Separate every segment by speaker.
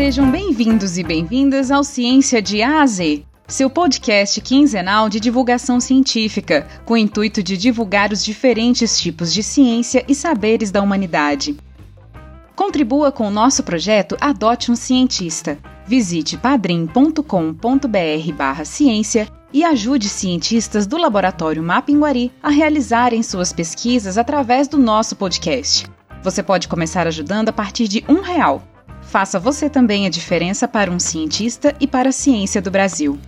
Speaker 1: Sejam bem-vindos e bem-vindas ao Ciência de A a Z, seu podcast quinzenal de divulgação científica, com o intuito de divulgar os diferentes tipos de ciência e saberes da humanidade. Contribua com o nosso projeto Adote um Cientista. Visite padrim.com.br barra ciência e ajude cientistas do Laboratório Mapinguari a realizarem suas pesquisas através do nosso podcast. Você pode começar ajudando a partir de um real. Faça você também a diferença para um cientista e para a ciência do Brasil.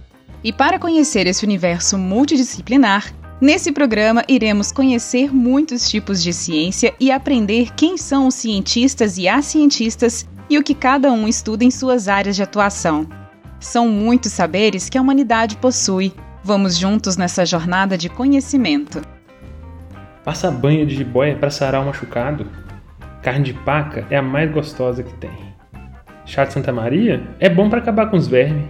Speaker 1: E para conhecer esse universo multidisciplinar, nesse programa iremos conhecer muitos tipos de ciência e aprender quem são os cientistas e as cientistas e o que cada um estuda em suas áreas de atuação. São muitos saberes que a humanidade possui. Vamos juntos nessa jornada de conhecimento.
Speaker 2: Passa banho de jiboia para sarar o machucado? Carne de paca é a mais gostosa que tem. Chá de Santa Maria é bom para acabar com os vermes.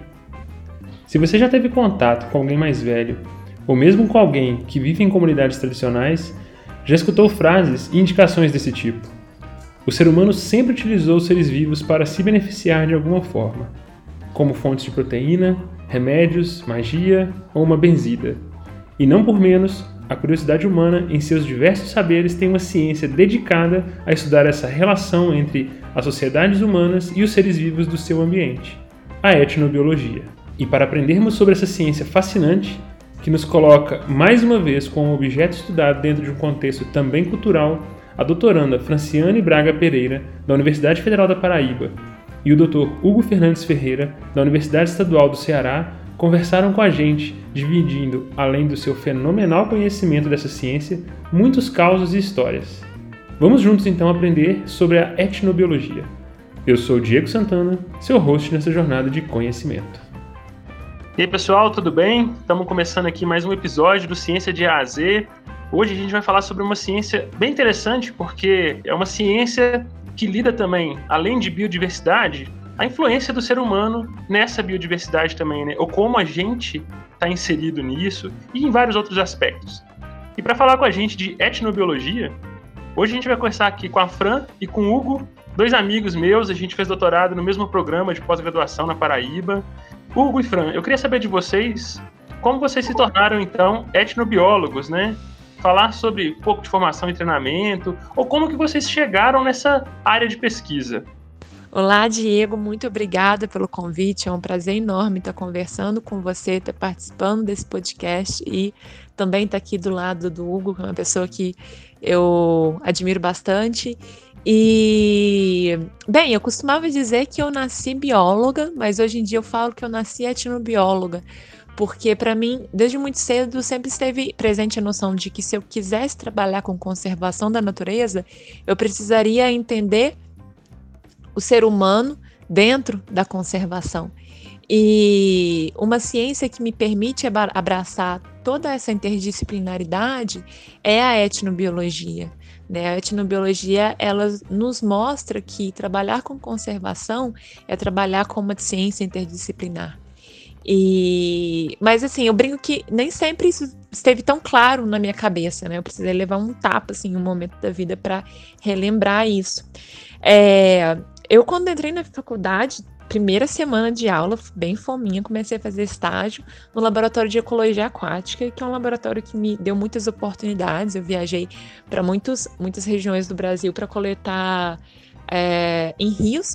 Speaker 2: Se você já teve contato com alguém mais velho, ou mesmo com alguém que vive em comunidades tradicionais, já escutou frases e indicações desse tipo. O ser humano sempre utilizou os seres vivos para se beneficiar de alguma forma, como fontes de proteína, remédios, magia ou uma benzida. E não por menos, a curiosidade humana, em seus diversos saberes, tem uma ciência dedicada a estudar essa relação entre as sociedades humanas e os seres vivos do seu ambiente, a etnobiologia. E para aprendermos sobre essa ciência fascinante, que nos coloca mais uma vez como objeto estudado dentro de um contexto também cultural, a doutoranda Franciane Braga Pereira, da Universidade Federal da Paraíba, e o Dr. Hugo Fernandes Ferreira, da Universidade Estadual do Ceará, conversaram com a gente, dividindo, além do seu fenomenal conhecimento dessa ciência, muitos causos e histórias. Vamos juntos então aprender sobre a etnobiologia. Eu sou Diego Santana, seu host nessa jornada de conhecimento.
Speaker 3: E aí, pessoal, tudo bem? Estamos começando aqui mais um episódio do Ciência de A a Z. Hoje a gente vai falar sobre uma ciência bem interessante, porque é uma ciência que lida também, além de biodiversidade, a influência do ser humano nessa biodiversidade também, né? Ou como a gente está inserido nisso e em vários outros aspectos. E para falar com a gente de etnobiologia, hoje a gente vai conversar aqui com a Fran e com o Hugo, dois amigos meus. A gente fez doutorado no mesmo programa de pós-graduação na Paraíba. Hugo e Fran, eu queria saber de vocês como vocês se tornaram, então, etnobiólogos, né? Falar sobre um pouco de formação e treinamento, ou como que vocês chegaram nessa área de pesquisa.
Speaker 4: Olá, Diego, muito obrigada pelo convite. É um prazer enorme estar conversando com você, estar participando desse podcast e também estar aqui do lado do Hugo, que é uma pessoa que eu admiro bastante e, bem, eu costumava dizer que eu nasci bióloga, mas hoje em dia eu falo que eu nasci etnobióloga, porque para mim, desde muito cedo, sempre esteve presente a noção de que se eu quisesse trabalhar com conservação da natureza, eu precisaria entender o ser humano dentro da conservação. E uma ciência que me permite abraçar toda essa interdisciplinaridade é a etnobiologia. Né? A etnobiologia ela nos mostra que trabalhar com conservação é trabalhar com uma ciência interdisciplinar. E, mas assim, eu brinco que nem sempre isso esteve tão claro na minha cabeça, né? Eu precisei levar um tapa assim, um momento da vida para relembrar isso. É, eu quando entrei na faculdade primeira semana de aula, bem fominha, comecei a fazer estágio no laboratório de ecologia aquática, que é um laboratório que me deu muitas oportunidades. Eu viajei para muitas regiões do Brasil para coletar é, em rios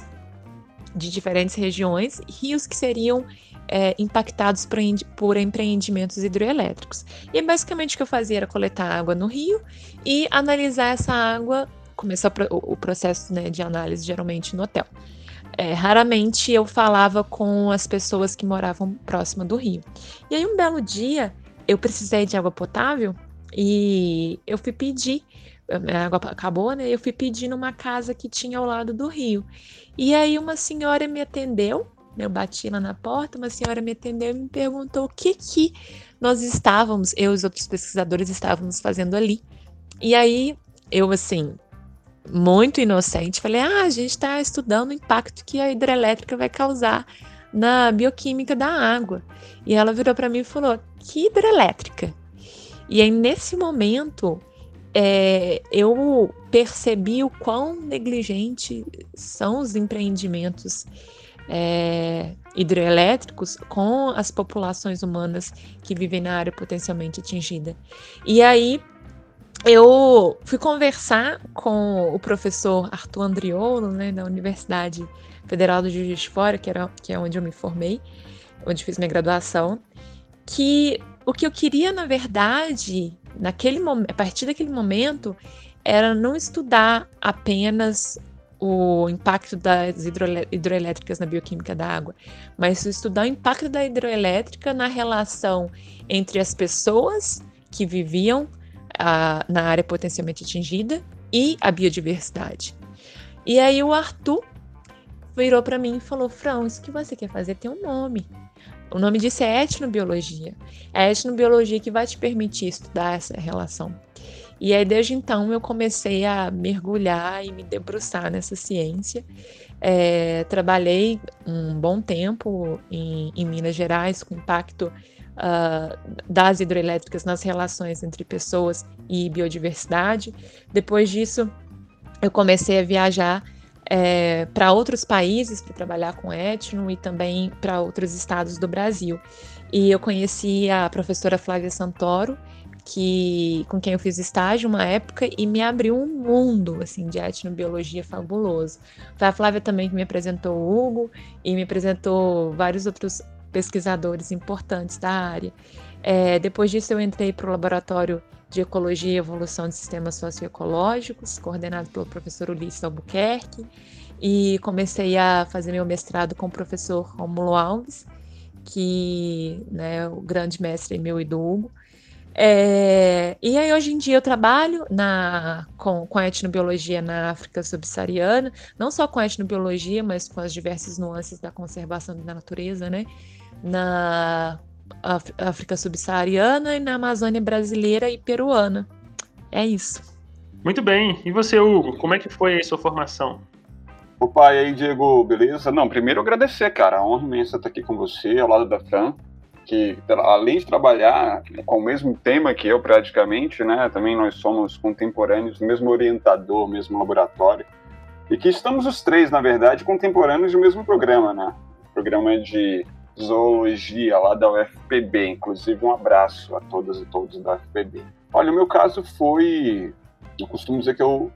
Speaker 4: de diferentes regiões, rios que seriam é, impactados por, por, empreendimentos hidroelétricos. E basicamente o que eu fazia era coletar água no rio e analisar essa água, começar o, processo né, de análise geralmente no hotel. É, raramente eu falava com as pessoas que moravam próximo do rio. E aí, um belo dia, eu precisei de água potável e eu fui pedir. A água acabou, né? Eu fui pedir numa casa que tinha ao lado do rio. E aí, uma senhora me atendeu. Eu bati lá na porta, uma senhora me atendeu e me perguntou o que que nós estávamos, eu e os outros pesquisadores estávamos fazendo ali. E aí, eu assim, muito inocente, falei: ah, a gente está estudando o impacto que a hidrelétrica vai causar na bioquímica da água. E ela virou para mim e falou: que hidrelétrica? E aí, nesse momento, é, eu percebi o quão negligente são os empreendimentos é, hidroelétricos com as populações humanas que vivem na área potencialmente atingida. E aí eu fui conversar com o professor Arthur Andriolo, né, da Universidade Federal do Juiz de Fora, que, era, que é onde eu me formei, onde fiz minha graduação, que o que eu queria, na verdade, naquele a partir daquele momento, era não estudar apenas o impacto das hidroelétricas na bioquímica da água, mas estudar o impacto da hidroelétrica na relação entre as pessoas que viviam a, na área potencialmente atingida e a biodiversidade. E aí o Arthur virou para mim e falou: Fran, isso que você quer fazer tem um nome. O nome disso é etnobiologia. É a etnobiologia que vai te permitir estudar essa relação. E aí, desde então, eu comecei a mergulhar e me debruçar nessa ciência. É, trabalhei um bom tempo em, em Minas Gerais com impacto uh, das hidrelétricas nas relações entre pessoas e biodiversidade. Depois disso, eu comecei a viajar é, para outros países para trabalhar com etno e também para outros estados do Brasil. E eu conheci a professora Flávia Santoro, que com quem eu fiz estágio uma época e me abriu um mundo assim de etnobiologia fabuloso. Foi a Flávia também que me apresentou o Hugo e me apresentou vários outros pesquisadores importantes da área. É, depois disso, eu entrei para o laboratório de Ecologia e Evolução de Sistemas Socioecológicos, coordenado pelo professor Ulisses Albuquerque, e comecei a fazer meu mestrado com o professor Romulo Alves, que né, é o grande mestre meu e do Hugo. É, e aí, hoje em dia, eu trabalho na, com, com a etnobiologia na África subsaariana, não só com a etnobiologia, mas com as diversas nuances da conservação da natureza, né? Na África subsaariana e na Amazônia brasileira e peruana. É isso.
Speaker 3: Muito bem. E você, Hugo, como é que foi a sua formação?
Speaker 5: Opa, e aí, Diego, beleza? Não, primeiro agradecer, cara. A honra imensa estar aqui com você, ao lado da Fran, que além de trabalhar com o mesmo tema que eu praticamente, né, também nós somos contemporâneos, mesmo orientador, mesmo laboratório, e que estamos os três, na verdade, contemporâneos do mesmo programa, né? Programa é de zoologia lá da UFPB, inclusive um abraço a todas e todos da UFPB. Olha, o meu caso foi, eu costumo dizer que eu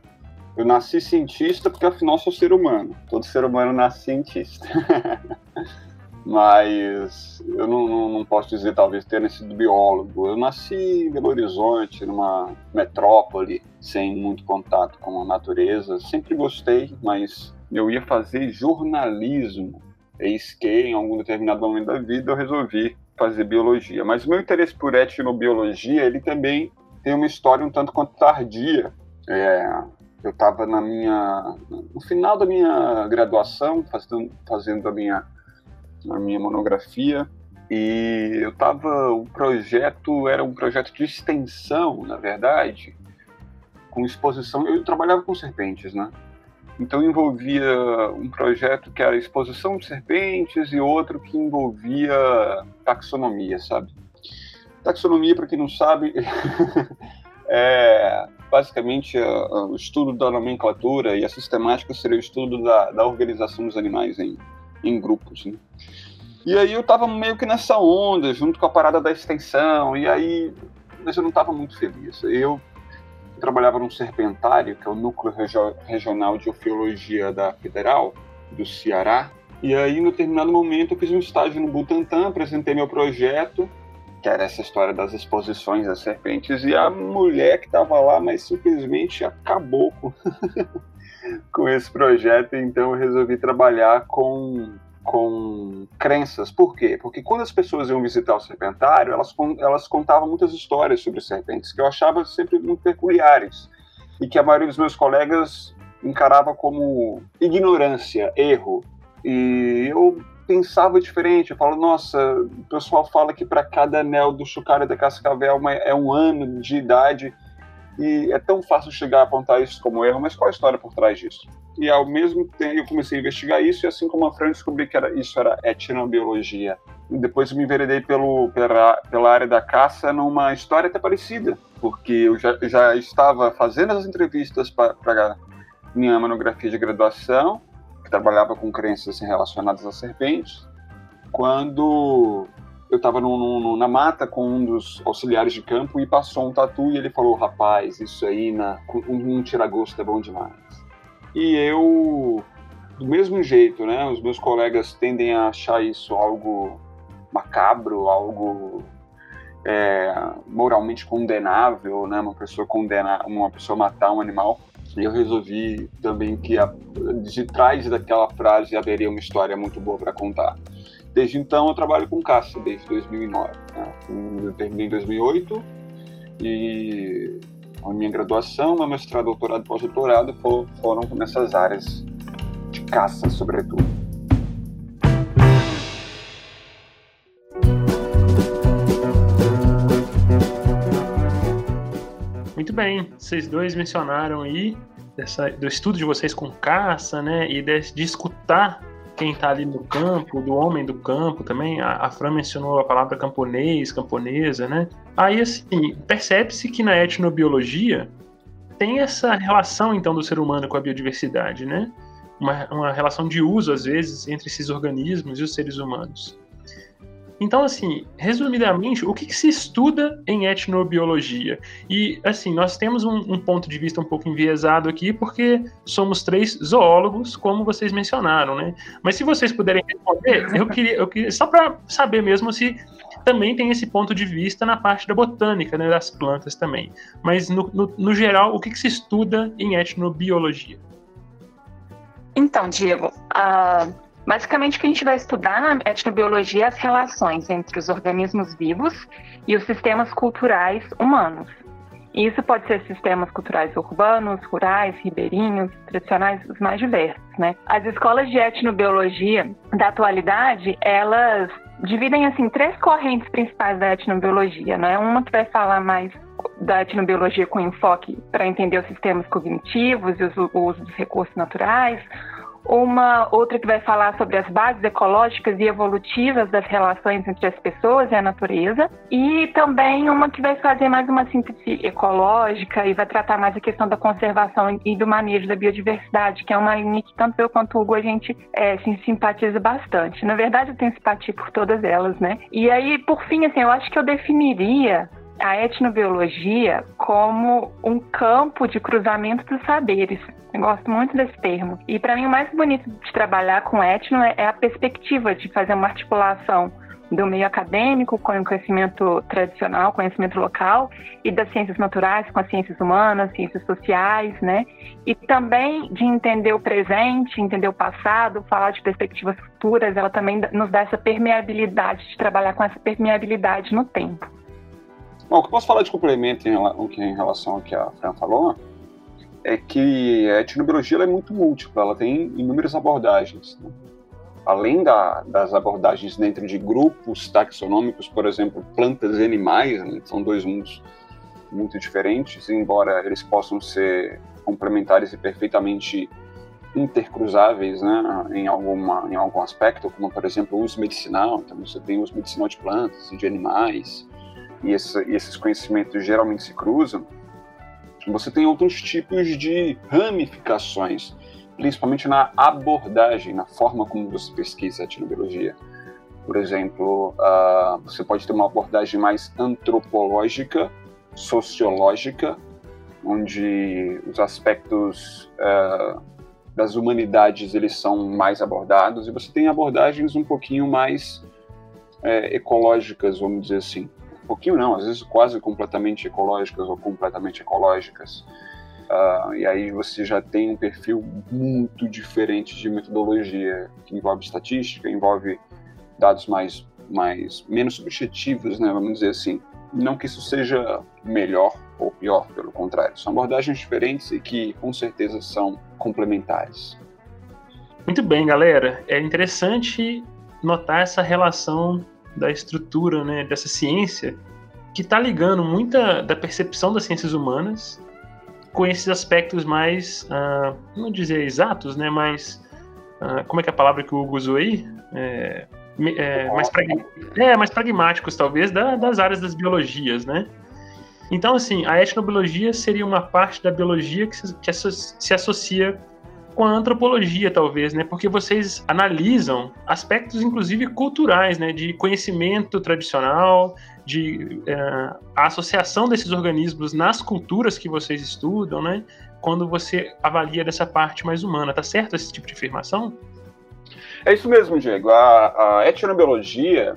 Speaker 5: eu nasci cientista porque afinal sou ser humano. Todo ser humano nasce cientista. Mas eu não, não, não, posso dizer talvez ter sido biólogo. Eu nasci em Belo Horizonte, numa metrópole, sem muito contato com a natureza. Sempre gostei, mas eu ia fazer jornalismo. Eis que, em algum determinado momento da vida, eu resolvi fazer biologia. Mas o meu interesse por etnobiologia, ele também tem uma história um tanto quanto tardia. É, eu estava na minha no final da minha graduação fazendo, fazendo a minha a minha monografia e eu estava o projeto era um projeto de extensão na verdade com exposição eu trabalhava com serpentes né então envolvia um projeto que era exposição de serpentes e outro que envolvia taxonomia sabe taxonomia para quem não sabe é basicamente o estudo da nomenclatura e a sistemática seria o estudo da, da organização dos animais em, em grupos. Né? E aí eu estava meio que nessa onda, junto com a parada da extensão, e aí, mas eu não estava muito feliz. Eu trabalhava num serpentário, que é o Núcleo Regional de Ofiologia da Federal, do Ceará, e aí, no determinado momento, eu fiz um estágio no Butantan, apresentei meu projeto, que era essa história das exposições das serpentes, e a mulher que estava lá, mas simplesmente acabou com, com esse projeto, então eu resolvi trabalhar com, com crenças. Por quê? Porque quando as pessoas iam visitar o serpentário, elas, elas contavam muitas histórias sobre serpentes, que eu achava sempre muito peculiares, e que a maioria dos meus colegas encarava como ignorância, erro. E eu pensava diferente. Eu falo, nossa, o pessoal fala que para cada anel do Chucara da Cascavel é um ano de idade e é tão fácil chegar a apontar isso como erro, mas qual a história por trás disso? E ao mesmo tempo eu comecei a investigar isso e assim como a Fran descobri que era, isso era etnobiologia. E depois me enveredei pelo, pela, pela área da caça numa história até parecida, porque eu já, já estava fazendo as entrevistas para minha monografia de graduação trabalhava com crenças relacionadas a serpentes, quando eu estava na mata com um dos auxiliares de campo e passou um tatu e ele falou, rapaz, isso aí na, um, um tira-gosto é bom demais. E eu, do mesmo jeito, né, os meus colegas tendem a achar isso algo macabro, algo é, moralmente condenável, né, uma pessoa condenar, uma pessoa matar um animal. E eu resolvi também que a, de trás daquela frase haveria uma história muito boa para contar. Desde então eu trabalho com caça, desde 2009. Né? Eu terminei em 2008 e a minha graduação, meu mestrado, doutorado pós-doutorado foram nessas áreas de caça, sobretudo.
Speaker 3: Muito bem, vocês dois mencionaram aí dessa, do estudo de vocês com caça, né, e de, de escutar quem está ali no campo, do homem do campo também. A, a Fran mencionou a palavra camponês, camponesa, né? Aí, assim, percebe-se que na etnobiologia tem essa relação, então, do ser humano com a biodiversidade, né? Uma, uma relação de uso, às vezes, entre esses organismos e os seres humanos. Então, assim, resumidamente, o que, que, se estuda em etnobiologia? E, assim, nós temos um, um, ponto de vista um pouco enviesado aqui, porque somos três zoólogos, como vocês mencionaram, né? Mas se vocês puderem responder, eu queria, eu queria só para saber mesmo se também tem esse ponto de vista na parte da botânica, né, das plantas também. Mas, no, no, no geral, o que, que se estuda em etnobiologia?
Speaker 6: Então, Diego, uh Basicamente, o que a gente vai estudar na etnobiologia é as relações entre os organismos vivos e os sistemas culturais humanos. E isso pode ser sistemas culturais urbanos, rurais, ribeirinhos, tradicionais, os mais diversos, né? As escolas de etnobiologia da atualidade, elas dividem assim três correntes principais da etnobiologia, né? Uma que vai falar mais da etnobiologia com enfoque para entender os sistemas cognitivos e o uso dos recursos naturais, uma outra que vai falar sobre as bases ecológicas e evolutivas das relações entre as pessoas e a natureza, e também uma que vai fazer mais uma síntese ecológica e vai tratar mais a questão da conservação e do manejo da biodiversidade, que é uma linha que tanto eu quanto o Hugo a gente é, se simpatiza bastante. Na verdade, eu tenho simpatia por todas elas, né? E aí, por fim, assim, eu acho que eu definiria a etnobiologia como um campo de cruzamento dos saberes. Eu gosto muito desse termo. E para mim o mais bonito de trabalhar com etno é a perspectiva de fazer uma articulação do meio acadêmico com o conhecimento tradicional, conhecimento local, e das ciências naturais com as ciências humanas, ciências sociais, né? E também de entender o presente, entender o passado, falar de perspectivas futuras, ela também nos dá essa permeabilidade, de trabalhar com essa permeabilidade no tempo.
Speaker 5: Bom, o que eu posso falar de complemento em, em relação ao que a Fran falou é que a etnobiologia é muito múltipla, ela tem inúmeras abordagens. Né? Além da, das abordagens dentro de grupos taxonômicos, por exemplo, plantas e animais, né? são dois mundos muito diferentes, embora eles possam ser complementares e perfeitamente intercruzáveis né, em, alguma, em algum aspecto, como por exemplo o uso medicinal, então você tem o uso medicinal de plantas e de animais, e, essa, esses conhecimentos geralmente se cruzam, você tem outros tipos de ramificações, principalmente na abordagem, na forma como você pesquisa a etnobiologia. Por exemplo, uh, você pode ter uma abordagem mais antropológica, sociológica, onde os aspectos uh, das humanidades eles são mais abordados, e você tem abordagens um pouquinho mais uh, ecológicas, vamos dizer assim pouquinho não, às vezes quase completamente ecológicas ou completamente ecológicas. Uh, e aí você já tem um perfil muito diferente de metodologia, que envolve estatística, envolve dados mais, mais menos subjetivos, né, vamos dizer assim. Não que isso seja melhor ou pior, pelo contrário, são abordagens diferentes e que com certeza são complementares.
Speaker 3: Muito bem, galera. É interessante notar essa relação da estrutura né, dessa ciência que está ligando muita da percepção das ciências humanas com esses aspectos mais, uh, não dizer exatos, né, mas uh, como é que é a palavra que o Hugo usou aí? É, é, mais, prag... é, mais pragmáticos, talvez, da, das áreas das biologias, né? Então, assim, a etnobiologia seria uma parte da biologia que se, que se associa com a antropologia, talvez, né? Porque vocês analisam aspectos, inclusive, culturais, né? De conhecimento tradicional, de é, a associação desses organismos nas culturas que vocês estudam, né? Quando você avalia dessa parte mais humana, tá certo esse tipo de afirmação?
Speaker 5: É isso mesmo, Diego. A, a etnobiologia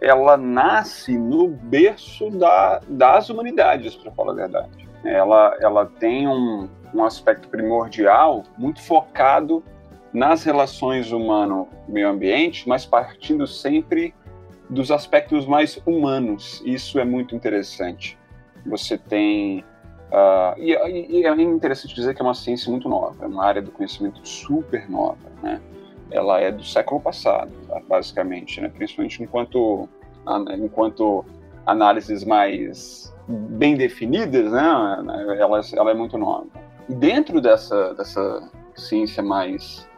Speaker 5: ela nasce no berço da, das humanidades, para falar a verdade. Ela, ela tem um, um aspecto primordial muito focado nas relações humano-meio ambiente, mas partindo sempre dos aspectos mais humanos. Isso é muito interessante. Você tem. Uh, e, e, é interessante dizer que é uma ciência muito nova, é uma área do conhecimento super nova. Né? Ela é do século passado, basicamente, né? principalmente enquanto, enquanto análises mais bem definidas, né? ela, ela é muito nova. E dentro dessa, dessa ciência mais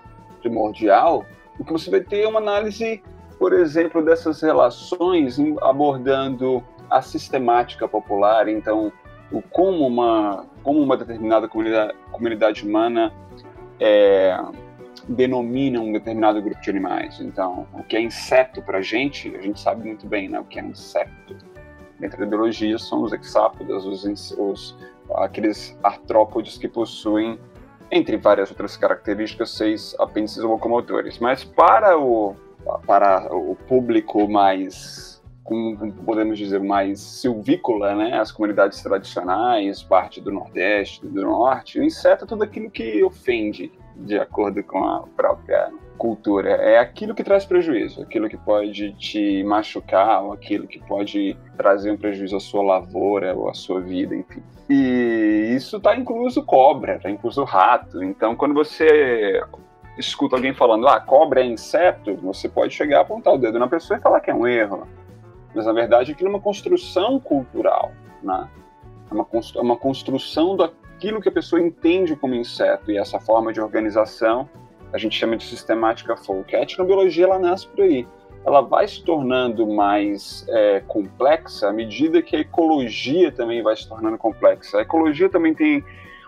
Speaker 5: primordial, o que você vai ter é uma análise, por exemplo, dessas relações abordando a sistemática popular, então o como uma como uma determinada comunidade, comunidade humana é, denomina um determinado grupo de animais. Então, o que é inseto para a gente, a gente sabe muito bem, né? O que é inseto. Dentro da biologia são os hexápodas, os, os aqueles artrópodes que possuem, entre várias outras características, seis apêndices locomotores. Mas para o, para o público mais, como podemos dizer, mais silvícola, né, as comunidades tradicionais, parte do Nordeste, do Norte, o inseto é tudo aquilo que ofende, de acordo com a própria cultura. É aquilo que traz prejuízo, aquilo que pode te machucar, ou aquilo que pode trazer um prejuízo à sua lavoura ou à sua vida, enfim. E isso está incluso cobra, está incluso rato. Então, quando você escuta alguém falando, ah, cobra é inseto, você pode chegar a apontar o dedo na pessoa e falar que é um erro. Mas, na verdade, aquilo é uma construção cultural, né? É uma, é uma construção daquilo que a pessoa entende como inseto. E essa forma de organização a gente chama de sistemática folk. A etnobiologia ela nasce por aí. Ela vai se tornando mais é, complexa à medida que a ecologia também vai se tornando complexa. A ecologia também tem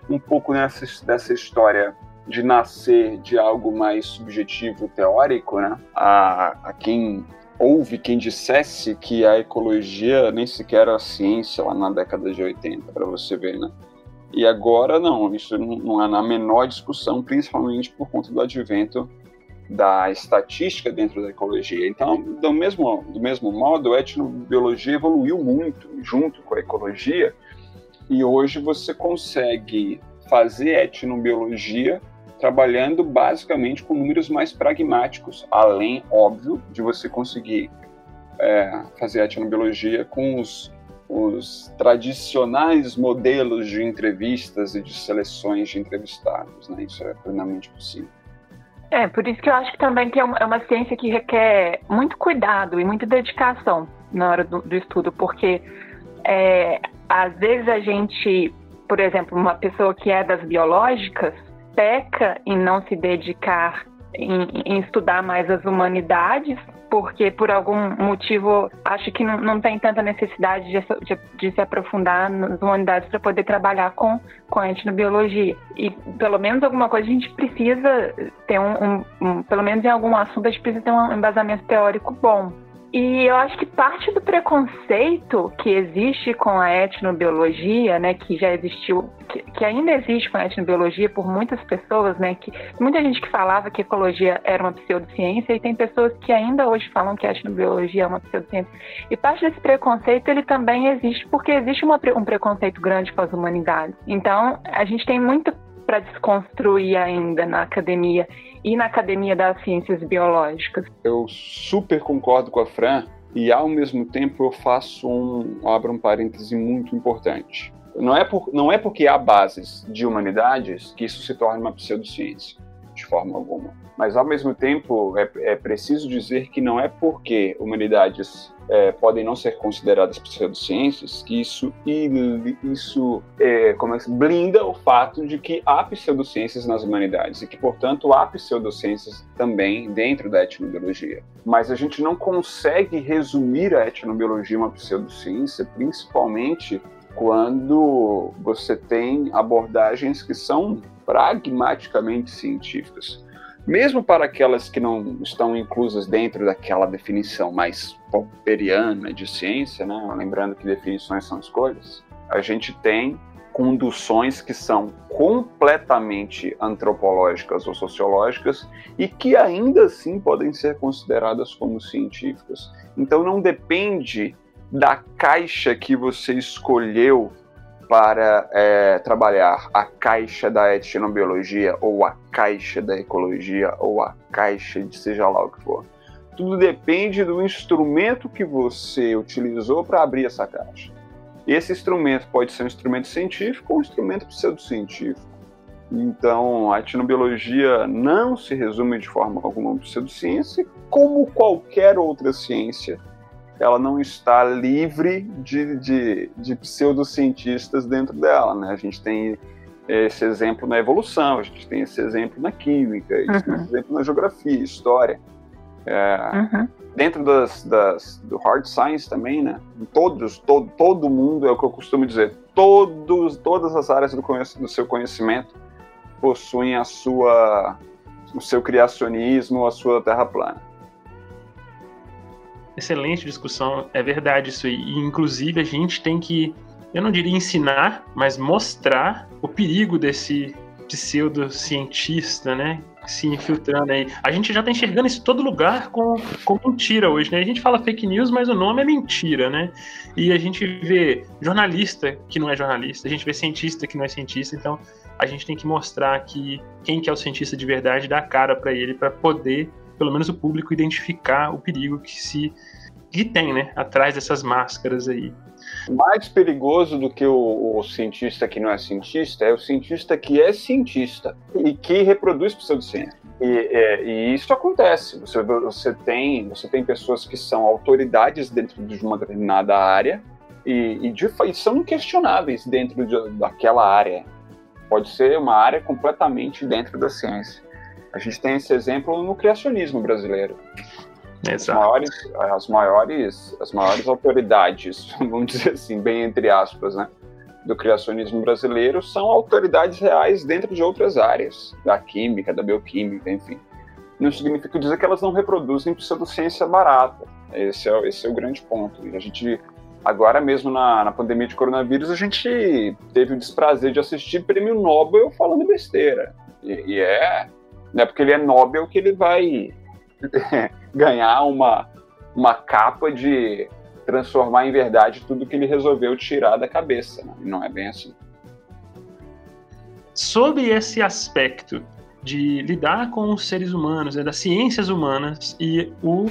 Speaker 5: um pouco nessa, dessa história de nascer de algo mais subjetivo, teórico, né? A, a quem houve quem dissesse que a ecologia nem sequer era ciência lá na década de 80, para você ver, né? E agora não, isso não há na menor discussão, principalmente por conta do advento da estatística dentro da ecologia. Então, do mesmo, do mesmo modo, a etnobiologia evoluiu muito junto com a ecologia e hoje você consegue fazer etnobiologia trabalhando basicamente com números mais pragmáticos, além, óbvio, de você conseguir é, fazer etnobiologia com os os tradicionais modelos de entrevistas e de seleções de entrevistados, né? Isso é plenamente possível.
Speaker 6: É, por isso que eu acho que também que é uma, é uma ciência que requer muito cuidado e muita dedicação na hora do, do estudo, porque é, às vezes a gente, por exemplo, uma pessoa que é das biológicas, peca em não se dedicar em, em estudar mais as humanidades porque por algum motivo acho que não, não tem tanta necessidade de, de, de se aprofundar nas humanidades para poder trabalhar com, com a etnobiologia. E pelo menos alguma coisa a gente precisa ter um, um, um pelo menos em algum assunto a gente precisa ter um embasamento teórico bom. E eu acho que parte do preconceito que existe com a etnobiologia, né, que já existiu, que, que, ainda existe com a etnobiologia por muitas pessoas, né, que muita gente que falava que ecologia era uma pseudociência e tem pessoas que ainda hoje falam que a etnobiologia é uma pseudociência. E parte desse preconceito ele também existe porque existe uma, um preconceito grande com as humanidades. Então a gente tem muito para desconstruir ainda na academia e na Academia das Ciências Biológicas.
Speaker 5: Eu super concordo com a Fran e ao mesmo tempo eu faço um abro um parêntese muito importante. Não é, por, não é porque há bases de humanidades que isso se torna uma pseudociência, de forma alguma. Mas ao mesmo tempo é, é preciso dizer que não é porque humanidades é, podem não ser consideradas pseudociências, que isso, isso é, como é, blinda o fato de que há pseudociências nas humanidades e que, portanto, há pseudociências também dentro da etnobiologia. Mas a gente não consegue resumir a etnobiologia uma pseudociência, principalmente quando você tem abordagens que são pragmaticamente científicas. Mesmo para aquelas que não estão inclusas dentro daquela definição mais popperiana de ciência, né? lembrando que definições são escolhas, a gente tem conduções que são completamente antropológicas ou sociológicas e que ainda assim podem ser consideradas como científicas. Então não depende da caixa que você escolheu para é, trabalhar a caixa da etnobiologia ou a caixa da ecologia ou a caixa de seja lá o que for. Tudo depende do instrumento que você utilizou para abrir essa caixa. Esse instrumento pode ser um instrumento científico ou um instrumento pseudocientífico. Então, a etnobiologia não se resume de forma alguma a pseudociência, como qualquer outra ciência ela não está livre de, de, de pseudocientistas dentro dela. Né? A gente tem esse exemplo na evolução, a gente tem esse exemplo na química, uhum. esse exemplo na geografia, história. É, uhum. Dentro das, das, do hard science também, né? Todos, todo, todo mundo, é o que eu costumo dizer, todos, todas as áreas do, do seu conhecimento possuem a sua, o seu criacionismo, a sua terra plana
Speaker 3: excelente discussão, é verdade isso aí. E, inclusive, a gente tem que, eu não diria ensinar, mas mostrar o perigo desse pseudocientista, né? Se infiltrando aí. A gente já tá enxergando isso em todo lugar com, com mentira hoje, né? A gente fala fake news, mas o nome é mentira, né? E a gente vê jornalista que não é jornalista, a gente vê cientista que não é cientista, então a gente tem que mostrar que quem que é o cientista de verdade dá cara para ele para poder pelo menos o público identificar o perigo que se que tem, né, atrás dessas máscaras aí.
Speaker 5: Mais perigoso do que o, o, cientista que não é cientista é o cientista que é cientista e que reproduz pseudociência. E, é, e isso acontece. Você, você, tem, você tem pessoas que são autoridades dentro de uma determinada área e, e, de, e são inquestionáveis dentro de, daquela área. Pode ser uma área completamente dentro da ciência. A gente tem esse exemplo no criacionismo brasileiro. As maiores, as maiores, as maiores autoridades, vamos dizer assim, bem entre aspas, né, do criacionismo brasileiro são autoridades reais dentro de outras áreas, da química, da bioquímica, enfim. Não significa dizer que elas não reproduzem pseudociência barata. Esse é, esse é o grande ponto. E a gente, agora mesmo na, na pandemia de coronavírus, a gente teve o desprazer de assistir prêmio Nobel falando besteira. E, e é, não é porque ele é Nobel que ele vai ganhar uma, uma capa de transformar em verdade tudo que ele resolveu tirar da cabeça. Né? Não é bem assim.
Speaker 3: Sobre esse aspecto de lidar com os seres humanos, né, das ciências humanas e o,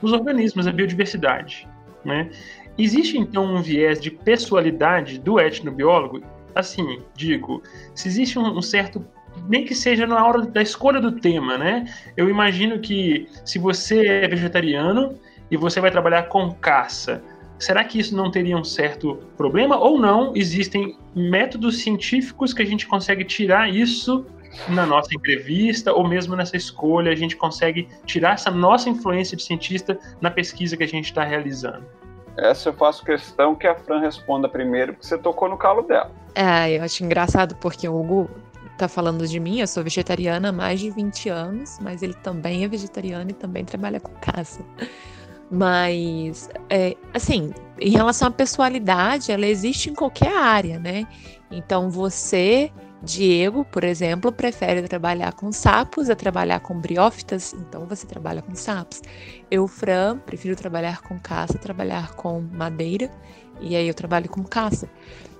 Speaker 3: os organismos, a biodiversidade, né? Existe então um viés de pessoalidade do etnobiólogo? Assim, digo, se existe um, um certo nem que seja na hora da escolha do tema, né? Eu imagino que se você é vegetariano e você vai trabalhar com caça, será que isso não teria um certo problema? Ou não? Existem métodos científicos que a gente consegue tirar isso na nossa entrevista ou mesmo nessa escolha, a gente consegue tirar essa nossa influência de cientista na pesquisa que a gente está realizando?
Speaker 5: Essa eu faço questão que a Fran responda primeiro, porque você tocou no calo dela.
Speaker 4: É, eu acho engraçado porque o Hugo tá falando de mim, eu sou vegetariana há mais de 20 anos, mas ele também é vegetariano e também trabalha com caça. Mas, é, assim, em relação à pessoalidade, ela existe em qualquer área, né? Então, você, Diego, por exemplo, prefere trabalhar com sapos a trabalhar com briófitas, então você trabalha com sapos. Eu, Fran, prefiro trabalhar com caça, trabalhar com madeira, e aí eu trabalho com caça.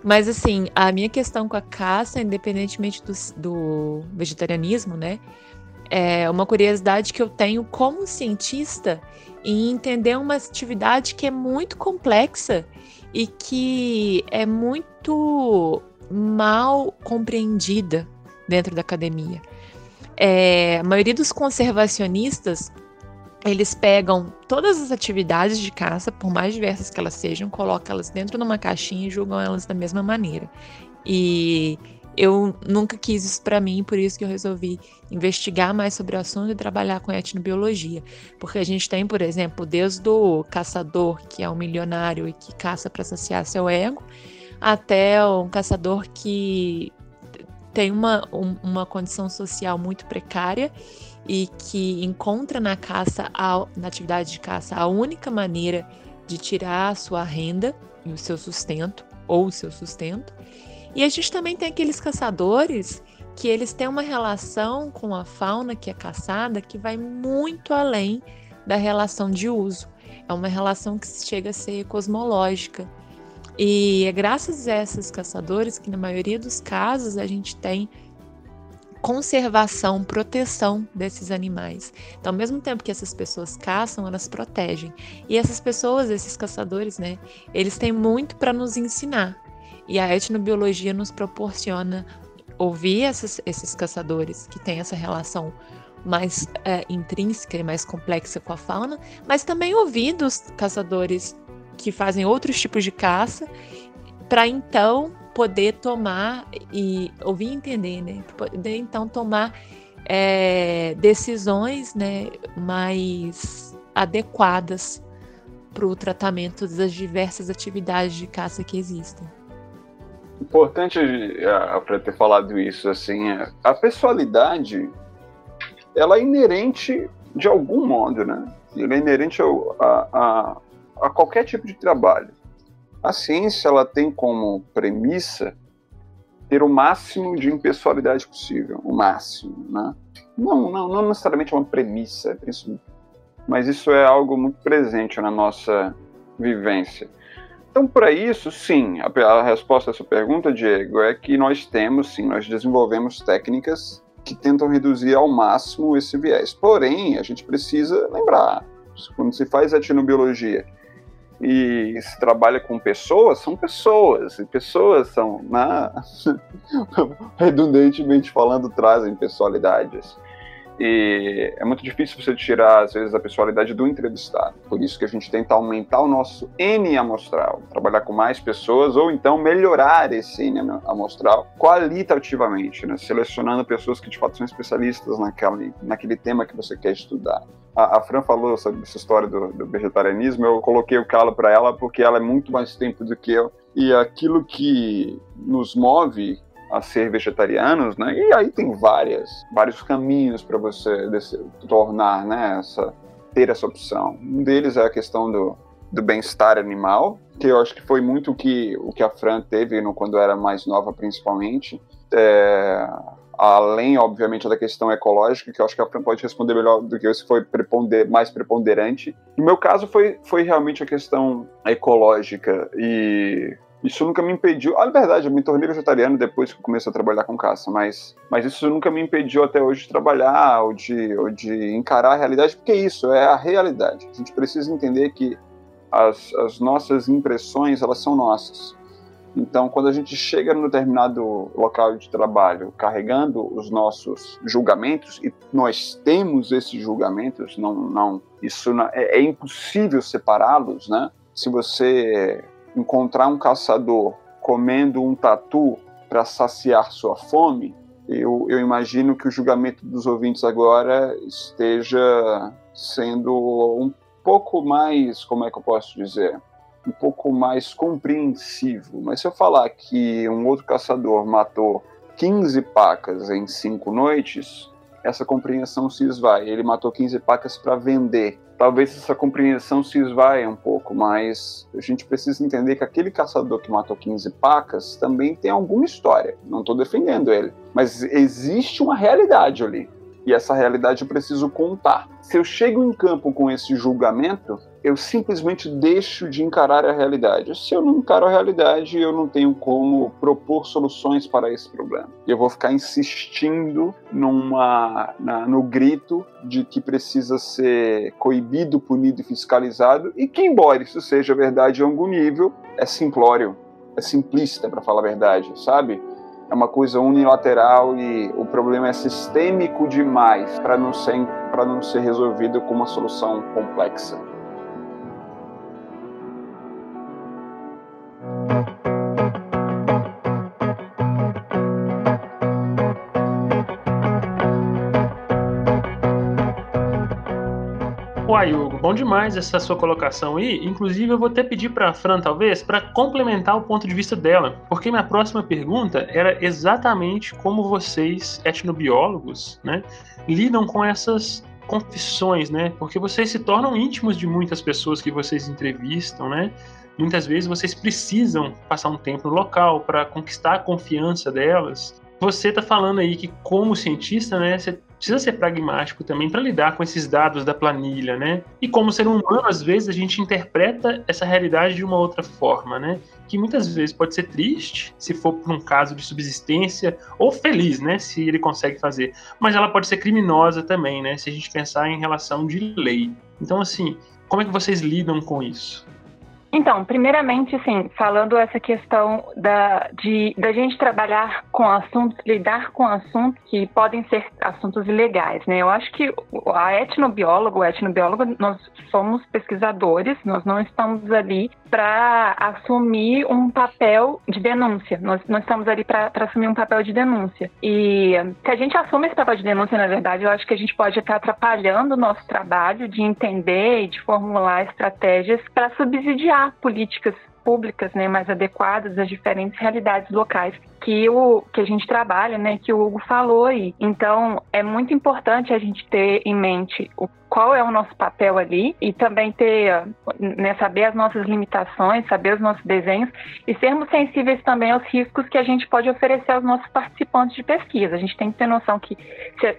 Speaker 4: Mas assim, a minha questão com a caça, independentemente do, do vegetarianismo, né? É uma curiosidade que eu tenho como cientista em entender uma atividade que é muito complexa e que é muito mal compreendida dentro da academia. É, a maioria dos conservacionistas eles pegam todas as atividades de caça, por mais diversas que elas sejam, colocam elas dentro de uma caixinha e julgam elas da mesma maneira. E eu nunca quis isso para mim, por isso que eu resolvi investigar mais sobre o assunto e trabalhar com etnobiologia. Porque a gente tem, por exemplo, desde o caçador, que é um milionário e que caça para saciar seu ego, até um caçador que tem uma, um, uma condição social muito precária e que encontra na caça, a, na atividade de caça, a única maneira de tirar a sua renda e o seu sustento, ou o seu sustento. E a gente também tem aqueles caçadores que eles têm uma relação com a fauna que é caçada que vai muito além da relação de uso. É uma relação que chega a ser cosmológica. E é graças a esses caçadores que, na maioria dos casos, a gente tem conservação, proteção desses animais. Então, ao mesmo tempo que essas pessoas caçam, elas protegem. E essas pessoas, esses caçadores, né, eles têm muito para nos ensinar. E a etnobiologia nos proporciona ouvir essas, esses caçadores que têm essa relação mais é, intrínseca e mais complexa com a fauna, mas também ouvir dos caçadores que fazem outros tipos de caça, para então poder tomar e ouvir e entender, né? Poder então tomar é, decisões né, mais adequadas para o tratamento das diversas atividades de caça que existem.
Speaker 5: Importante é, para ter falado isso assim, é, a pessoalidade ela é inerente de algum modo, né? Ela é inerente ao, a, a, a qualquer tipo de trabalho. A ciência ela tem como premissa ter o máximo de impessoalidade possível, o máximo, né? Não, não, não necessariamente é uma premissa, isso, mas isso é algo muito presente na nossa vivência. Então, para isso, sim, a, a resposta à sua pergunta, Diego, é que nós temos, sim, nós desenvolvemos técnicas que tentam reduzir ao máximo esse viés. Porém, a gente precisa lembrar, quando se faz etnobiologia e se trabalha com pessoas, são pessoas, e pessoas são, né, redundantemente falando, trazem personalidades. E é muito difícil você tirar, às vezes, a personalidade do entrevistado. Por isso que a gente tenta aumentar o nosso N amostral, trabalhar com mais pessoas, ou então melhorar esse N amostral qualitativamente, né? selecionando pessoas que de fato são especialistas naquele, naquele tema que você quer estudar. A, a Fran falou sobre essa história do, do vegetarianismo, eu coloquei o calo para ela porque ela é muito mais tempo do que eu. E aquilo que nos move a ser vegetarianos, né? E aí tem várias, vários caminhos para você desse, tornar, né, essa ter essa opção. Um deles é a questão do, do bem-estar animal, que eu acho que foi muito o que o que a Fran teve no, quando era mais nova, principalmente. É, além, obviamente, da questão ecológica, que eu acho que a Fran pode responder melhor do que eu se foi preponder, mais preponderante. No meu caso, foi, foi realmente a questão ecológica e isso nunca me impediu. Ah, na verdade, eu me tornei vegetariano depois que comecei a trabalhar com caça, mas, mas isso nunca me impediu até hoje de trabalhar ou de, ou de encarar a realidade, porque isso é a realidade. A gente precisa entender que as, as nossas impressões, elas são nossas. Então, quando a gente chega num determinado local de trabalho carregando os nossos julgamentos, e nós temos esses julgamentos, não, não, isso não, é, é impossível separá-los, né? Se você encontrar um caçador comendo um tatu para saciar sua fome, eu, eu, imagino que o julgamento dos ouvintes agora esteja sendo um pouco mais, como é que eu posso dizer, um pouco mais compreensivo. Mas se eu falar que um outro caçador matou 15 pacas em cinco noites, essa compreensão se esvai. Ele matou 15 pacas para vender. Talvez essa compreensão se esvaia um pouco, mas a gente precisa entender que aquele caçador que matou 15 pacas também tem alguma história. Não estou defendendo ele, mas existe uma realidade ali. E essa realidade eu preciso contar. Se eu chego em campo com esse julgamento, eu simplesmente deixo de encarar a realidade. Se eu não encaro a realidade, eu não tenho como propor soluções para esse problema. Eu vou ficar insistindo numa, na, no grito de que precisa ser coibido, punido e fiscalizado, e que, embora isso seja verdade em algum nível, é simplório, é simplista, para falar a verdade, sabe? É uma coisa unilateral e o problema é sistêmico demais para não ser para não ser resolvido com uma solução complexa.
Speaker 3: Hugo, bom demais essa sua colocação aí. Inclusive, eu vou até pedir para a Fran, talvez, para complementar o ponto de vista dela, porque minha próxima pergunta era exatamente como vocês, etnobiólogos, né, lidam com essas confissões, né? Porque vocês se tornam íntimos de muitas pessoas que vocês entrevistam, né? Muitas vezes vocês precisam passar um tempo no local para conquistar a confiança delas. Você está falando aí que, como cientista, né, você precisa ser pragmático também para lidar com esses dados da planilha, né? E como ser humano, às vezes a gente interpreta essa realidade de uma outra forma, né? Que muitas vezes pode ser triste, se for por um caso de subsistência, ou feliz, né? Se ele consegue fazer. Mas ela pode ser criminosa também, né? Se a gente pensar em relação de lei. Então, assim, como é que vocês lidam com isso?
Speaker 6: Então, primeiramente, assim, falando essa questão da, de da gente trabalhar com assuntos, lidar com assuntos que podem ser assuntos ilegais, né? Eu acho que a etnobióloga, o etnobiólogo, nós somos pesquisadores, nós não estamos ali para assumir um papel de denúncia, nós, nós estamos ali para assumir um papel de denúncia. E se a gente assume esse papel de denúncia, na verdade, eu acho que a gente pode estar atrapalhando o nosso trabalho de entender e de formular estratégias para subsidiar políticas públicas né, mais adequadas às diferentes realidades locais que o que a gente trabalha, né, que o Hugo falou aí. Então, é muito importante a gente ter em mente o qual é o nosso papel ali e também ter, né, saber as nossas limitações, saber os nossos desenhos e sermos sensíveis também aos riscos que a gente pode oferecer aos nossos participantes de pesquisa. A gente tem que ter noção que se,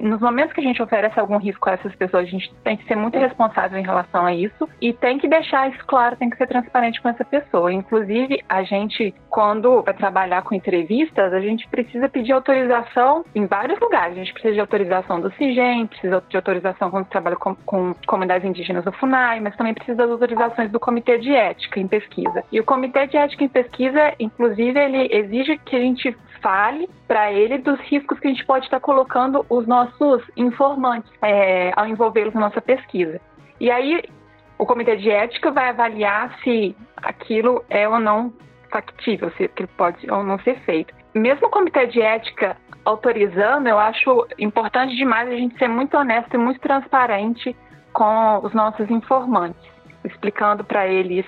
Speaker 6: nos momentos que a gente oferece algum risco a essas pessoas, a gente tem que ser muito responsável em relação a isso e tem que deixar isso claro, tem que ser transparente com essa pessoa. Inclusive, a gente, quando vai trabalhar com entrevistas, a gente precisa pedir autorização em vários lugares. A gente precisa de autorização do CIGEM, precisa de autorização quando trabalha com, com comunidades indígenas do FUNAI, mas também precisa das autorizações do Comitê de Ética em Pesquisa. E o Comitê de Ética em Pesquisa, inclusive, ele exige que a gente fale para ele dos riscos que a gente pode estar colocando os nossos informantes é, ao envolvê-los na nossa pesquisa. E aí, o comitê de ética vai avaliar se aquilo é ou não factível, se aquilo pode ou não ser feito. Mesmo o comitê de ética autorizando, eu acho importante demais a gente ser muito honesto e muito transparente com os nossos informantes, explicando para eles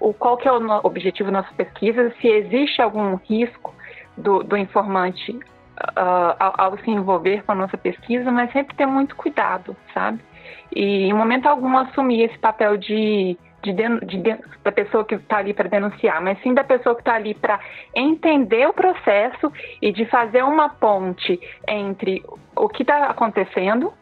Speaker 6: o qual que é o objetivo da nossa pesquisa, se existe algum risco do, do informante uh, ao, ao, se envolver com a nossa pesquisa, mas sempre ter muito cuidado, sabe? E em momento algum assumir esse papel de de, de, de, da pessoa que está ali para denunciar, mas sim da pessoa que está ali para entender o processo e de fazer uma ponte entre o que está acontecendo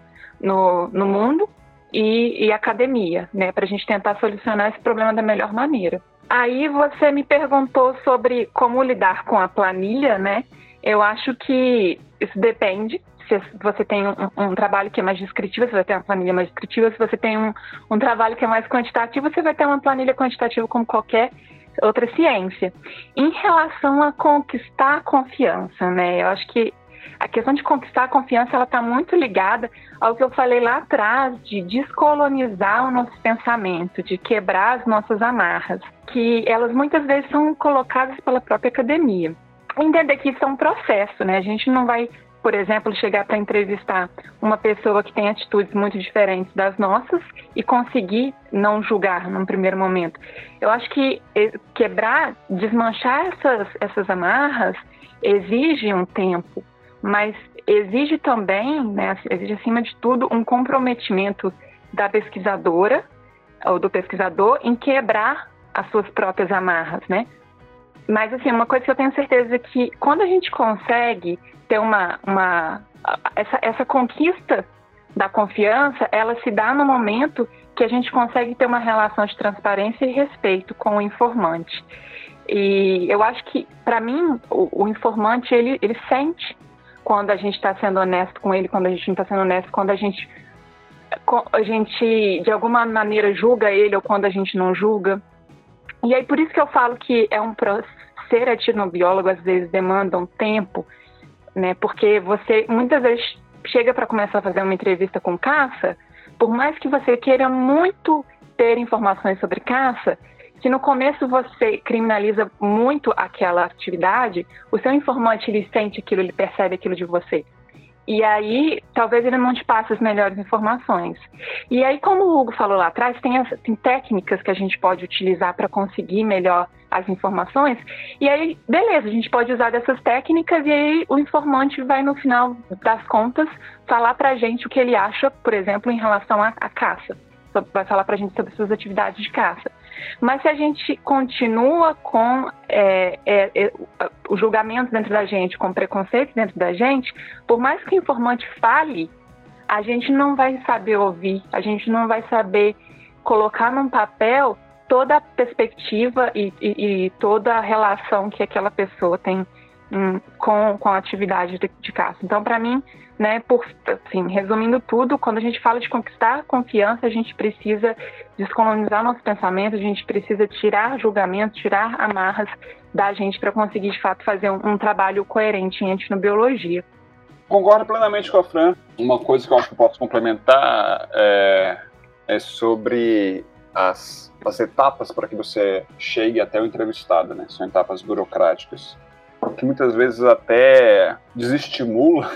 Speaker 6: no, no mundo e, e academia, né, para a gente tentar solucionar esse problema da melhor maneira. Aí você me perguntou sobre como lidar com a planilha, né? Eu acho que isso depende você tem um, um, trabalho que é mais descritivo, você vai ter uma planilha mais descritiva. Se você tem um, um trabalho que é mais quantitativo, você vai ter uma planilha quantitativa como qualquer outra ciência. Em relação a conquistar a confiança, né? Eu acho que a questão de conquistar a confiança ela está muito ligada ao que eu falei lá atrás de descolonizar o nosso pensamento, de quebrar as nossas amarras, que elas muitas vezes são colocadas pela própria academia. Entender que isso é um processo, né? A gente não vai por exemplo, chegar para entrevistar uma pessoa que tem atitudes muito diferentes das nossas e conseguir não julgar num primeiro momento. Eu acho que eh, quebrar, desmanchar essas, essas amarras exige um tempo, mas exige também, né, exige acima de tudo, um comprometimento da pesquisadora ou do pesquisador em quebrar as suas próprias amarras, né? Mas, assim, uma coisa que eu tenho certeza é que quando a gente consegue ter uma, uma essa, essa conquista da confiança, ela se dá no momento que a gente consegue ter uma relação de transparência e respeito com o informante. E eu acho que, para mim, o, o, informante, ele, ele sente quando a gente está sendo honesto com ele, quando a gente não está sendo honesto, quando a gente, a gente, de alguma maneira, julga ele ou quando a gente não julga. E aí, por isso que eu falo que é um ser etnobiólogo, às vezes, demanda um tempo, né? Porque você muitas vezes chega para começar a fazer uma entrevista com caça, por mais que você queira muito ter informações sobre caça, se no começo você criminaliza muito aquela atividade, o seu informante ele sente aquilo, ele percebe aquilo de você. E aí, talvez ele não te passe as melhores informações. E aí, como o Hugo falou lá atrás, tem, as, tem técnicas que a gente pode utilizar para conseguir melhor as informações. E aí, beleza, a gente pode usar dessas técnicas e aí o informante vai, no final das contas, falar para a gente o que ele acha, por exemplo, em relação à, à caça. Vai falar para a gente sobre suas atividades de caça. Mas se a gente continua com é, é, é, o julgamento dentro da gente, com preconceito dentro da gente, por mais que o informante fale, a gente não vai saber ouvir, a gente não vai saber colocar num papel toda a perspectiva e, e, e toda a relação que aquela pessoa tem hum, com, com a atividade de, de caça. Então, para mim, né, por, assim, resumindo tudo, quando a gente fala de conquistar confiança, a gente precisa descolonizar nosso pensamento, a gente precisa tirar julgamentos, tirar amarras da gente para conseguir, de fato, fazer um, um trabalho coerente em etnobiologia.
Speaker 5: Concordo plenamente com a Fran. Uma coisa que eu acho que posso complementar é, é sobre as, as etapas para que você chegue até o entrevistado, né? São etapas burocráticas que muitas vezes até desestimula.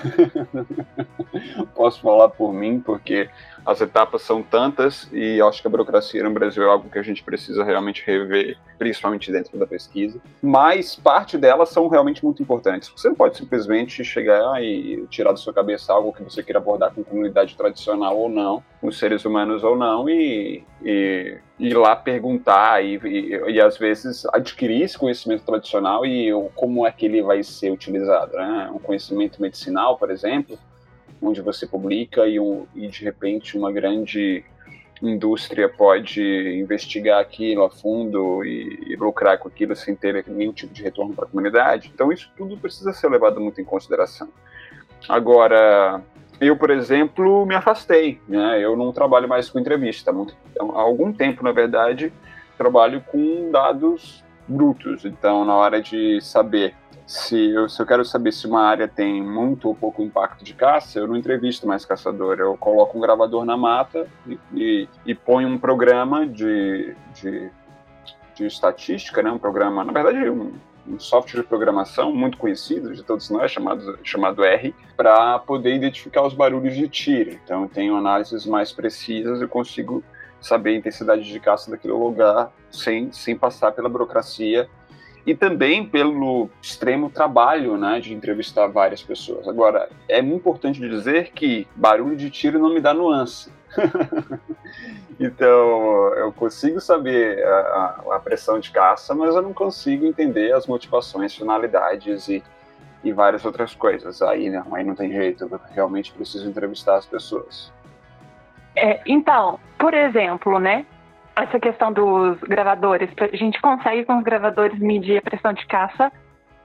Speaker 5: Posso falar por mim, porque as etapas são tantas e acho que a burocracia no Brasil é algo que a gente precisa realmente rever, principalmente dentro da pesquisa. Mas parte delas são realmente muito importantes. Você não pode simplesmente chegar e tirar da sua cabeça algo que você queira abordar com comunidade tradicional ou não, com seres humanos ou não, e, e ir lá perguntar e, e, e, às vezes adquirir esse conhecimento tradicional e como é que ele vai ser utilizado, né? Conhecimento medicinal, por exemplo, onde você publica e, um, e de repente uma grande indústria pode investigar aquilo a fundo e, e, lucrar com aquilo sem ter nenhum tipo de retorno para a comunidade. Então isso tudo precisa ser levado muito em consideração. Agora, eu, por exemplo, me afastei, né? Eu não trabalho mais com entrevista. Há algum tempo, na verdade, trabalho com dados brutos. Então, na hora de saber se eu, se eu quero saber se uma área tem muito ou pouco impacto de caça, eu não entrevisto mais caçador. Eu coloco um gravador na mata e, e, e ponho um programa de, de, de, estatística, né? um programa, na verdade, um, um software de programação muito conhecido de todos nós, chamado, chamado R, para poder identificar os barulhos de tiro. Então, eu tenho análises mais precisas, eu consigo saber a intensidade de caça daquele lugar sem, sem passar pela burocracia e também pelo extremo trabalho né, de entrevistar várias pessoas. Agora, é muito importante dizer que barulho de tiro não me dá nuance. então, eu consigo saber a, a, pressão de caça, mas eu não consigo entender as motivações, finalidades e, e várias outras coisas. Aí, né, aí não tem jeito, eu realmente preciso entrevistar as pessoas.
Speaker 6: É, então, por exemplo, né, essa questão dos gravadores, a gente consegue com os gravadores medir a pressão de caça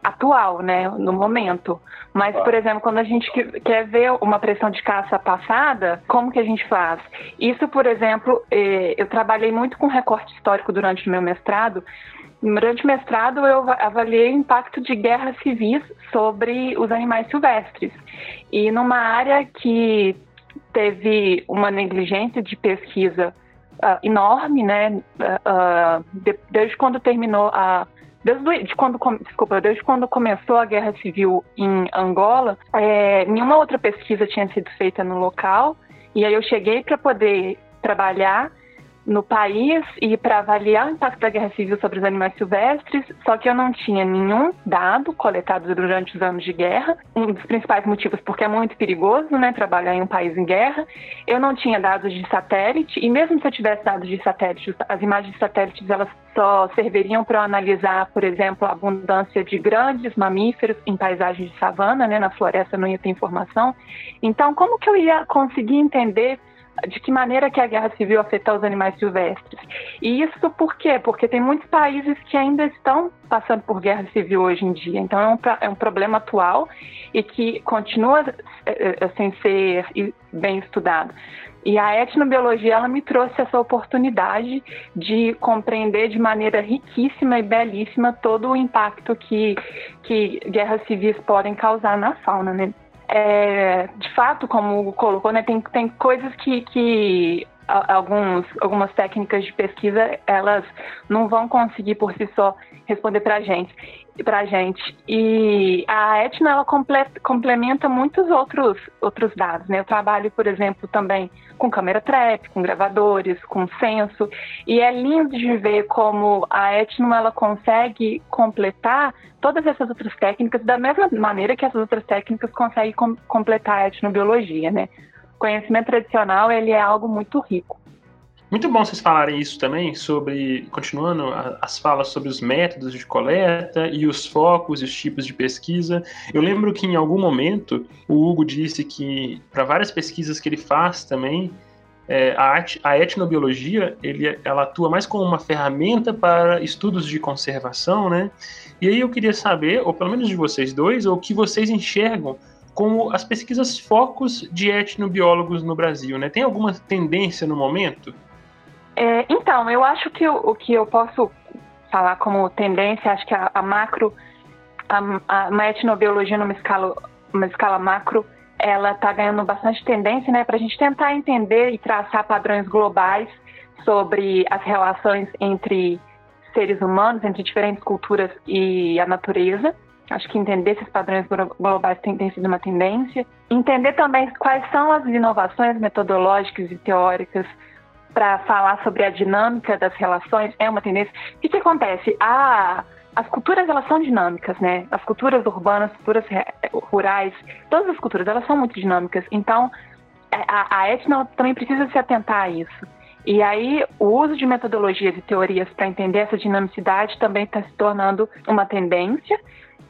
Speaker 6: atual, né, no momento. Mas, por exemplo, quando a gente quer ver uma pressão de caça passada, como que a gente faz? Isso, por exemplo, eh, eu trabalhei muito com recorte histórico durante o meu mestrado. Durante o mestrado, eu avaliei o impacto de guerras civis sobre os animais silvestres. E numa área que teve uma negligência de pesquisa uh, enorme, né? Uh, de, desde quando terminou a desde de quando desculpa desde quando começou a guerra civil em Angola é, nenhuma outra pesquisa tinha sido feita no local e aí eu cheguei para poder trabalhar no país e para avaliar o impacto da guerra civil sobre os animais silvestres, só que eu não tinha nenhum dado coletado durante os anos de guerra. Um dos principais motivos porque é muito perigoso, né, trabalhar em um país em guerra. Eu não tinha dados de satélite e mesmo se eu tivesse dados de satélite, as imagens de satélites elas só serviriam para analisar, por exemplo, a abundância de grandes mamíferos em paisagens de savana, né, na floresta não ia ter informação. Então, como que eu ia conseguir entender de que maneira que a guerra civil afetou os animais silvestres. E isso por quê? Porque tem muitos países que ainda estão passando por guerra civil hoje em dia. Então é um, é um problema atual e que continua é, sem ser bem estudado. E a etnobiologia ela me trouxe essa oportunidade de compreender de maneira riquíssima e belíssima todo o impacto que, que guerras civis podem causar na fauna, né? É, de fato, como colocou, né, tem, tem coisas que, que alguns, algumas técnicas de pesquisa, elas não vão conseguir por si só responder para a gente. Pra gente. E a etno, ela complementa muitos outros, outros dados. Né? Eu trabalho, por exemplo, também com câmera trap, com gravadores, com censo, e é lindo de ver como a etno ela consegue completar todas essas outras técnicas da mesma maneira que essas outras técnicas conseguem com completar a etnobiologia, né? O conhecimento tradicional, ele é algo muito rico.
Speaker 3: Muito bom vocês falarem isso também, sobre, continuando as falas sobre os métodos de coleta e os focos e os tipos de pesquisa. Eu lembro que em algum momento o Hugo disse que, para várias pesquisas que ele faz também, é, a, a, etnobiologia ele, ela atua mais como uma ferramenta para estudos de conservação, né? E aí eu queria saber, ou pelo menos de vocês dois, o que vocês enxergam como as pesquisas focos de etnobiólogos no Brasil, né? Tem alguma tendência no momento?
Speaker 6: É, então, eu acho que o, o, que eu posso falar como tendência, acho que a, a macro, a, a, etnobiologia numa escala, escala macro, ela está ganhando bastante tendência, né, para a gente tentar entender e traçar padrões globais sobre as relações entre seres humanos, entre diferentes culturas e a natureza. Acho que entender esses padrões globais tem, tem sido uma tendência. Entender também quais são as inovações metodológicas e teóricas para falar sobre a dinâmica das relações é uma tendência. O que, que acontece? A, as culturas elas são dinâmicas, né? As culturas urbanas, as culturas rurais, todas as culturas elas são muito dinâmicas. Então é, a, a etno também precisa se atentar a isso. E aí o uso de metodologias e teorias para entender essa dinamicidade também está se tornando uma tendência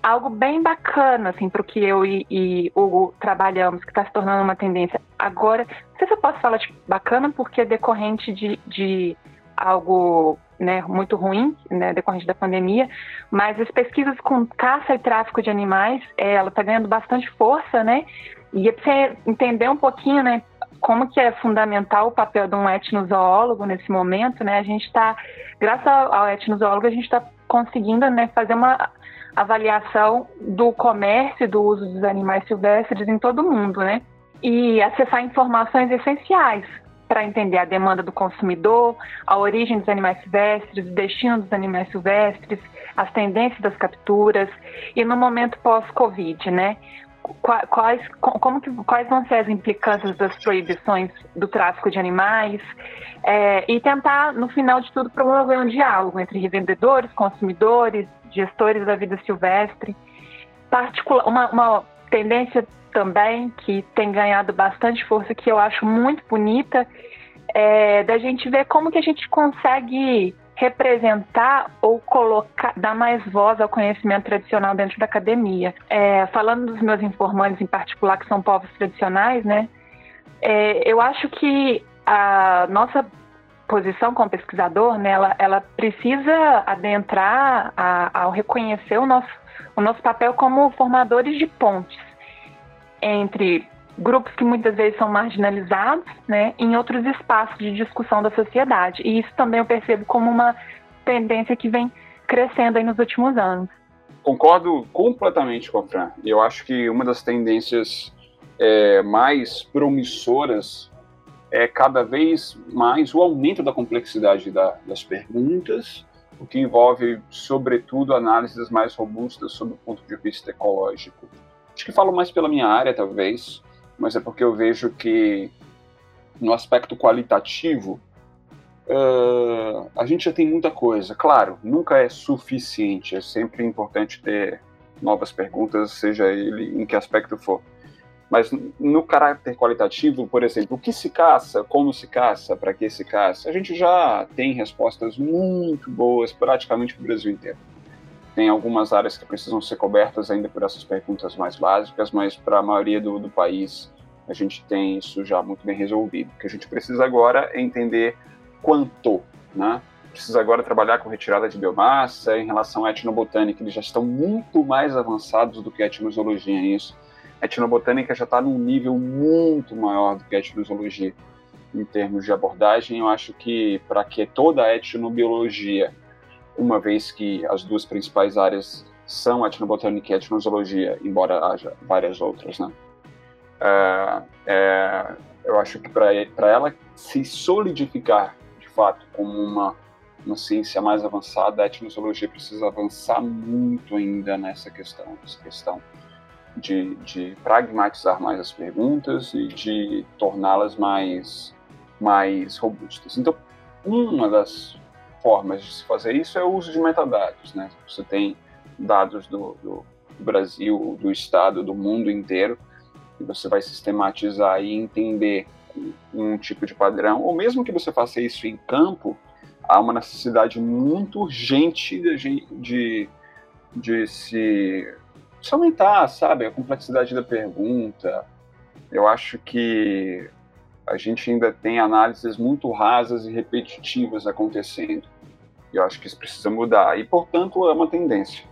Speaker 6: algo bem bacana, assim, para o que eu e, e Hugo trabalhamos, que está se tornando uma tendência. Agora, não sei se eu posso falar de bacana, porque é decorrente de, de algo né, muito ruim, né, decorrente da pandemia, mas as pesquisas com caça e tráfico de animais, é, ela está ganhando bastante força, né? E é você entender um pouquinho, né, como que é fundamental o papel de um etnozoólogo nesse momento, né? A gente está, graças ao etnozoólogo, a gente está conseguindo, né, fazer uma avaliação do comércio e do uso dos animais silvestres em todo o mundo, né? E acessar informações essenciais para entender a demanda do consumidor, a origem dos animais silvestres, o destino dos animais silvestres, as tendências das capturas e no momento pós-Covid, né? Quais, como que, quais vão ser as implicâncias das proibições do tráfico de animais é, e tentar, no final de tudo, promover um diálogo entre revendedores, consumidores, gestores da vida silvestre. Particular, uma, uma tendência também que tem ganhado bastante força, que eu acho muito bonita, é da gente ver como que a gente consegue representar ou colocar, dar mais voz ao conhecimento tradicional dentro da academia. É, falando dos meus informantes em particular, que são povos tradicionais, né? É, eu acho que a nossa posição como pesquisador, né, ela, ela precisa adentrar a, ao reconhecer o nosso, o nosso papel como formadores de pontes entre grupos que muitas vezes são marginalizados, né, em outros espaços de discussão da sociedade. E isso também eu percebo como uma tendência que vem crescendo aí nos últimos anos.
Speaker 5: Concordo completamente com a Fran. Eu acho que uma das tendências é, mais promissoras é cada vez mais o aumento da complexidade da, das perguntas, o que envolve, sobretudo, análises mais robustas sob o ponto de vista ecológico. Acho que falo mais pela minha área, talvez, mas é porque eu vejo que, no aspecto qualitativo, uh, a gente já tem muita coisa. Claro, nunca é suficiente, é sempre importante ter novas perguntas, seja ele em que aspecto for. Mas no caráter qualitativo, por exemplo, o que se caça, como se caça, para que se caça, a gente já tem respostas muito boas praticamente para o Brasil inteiro. Tem algumas áreas que precisam ser cobertas ainda por essas perguntas mais básicas, mas para a maioria do, do país a gente tem isso já muito bem resolvido. O que a gente precisa agora é entender quanto, né? Precisa agora trabalhar com retirada de biomassa, em relação à etnobotânica, eles já estão muito mais avançados do que a etnozoologia nisso a etnobotânica já está num nível muito maior do que a etnozoologia em termos de abordagem. Eu acho que para que toda a etnobiologia, uma vez que as duas principais áreas são etnobotânica e etnozoologia, embora haja várias outras, né? é, é, eu acho que para ela se solidificar de fato como uma, uma ciência mais avançada, a etnozoologia precisa avançar muito ainda nessa questão, nessa questão de, de pragmatizar mais as perguntas e de torná-las mais, mais robustas. Então, uma das formas de se fazer isso é o uso de metadados. Né? Você tem dados do, do Brasil, do Estado, do mundo inteiro, e você vai sistematizar e entender um tipo de padrão, ou mesmo que você faça isso em campo, há uma necessidade muito urgente de, de, de se, se aumentar, sabe, a complexidade da pergunta. Eu acho que a gente ainda tem análises muito rasas e repetitivas acontecendo. E eu acho que isso precisa mudar. E, portanto, é uma tendência.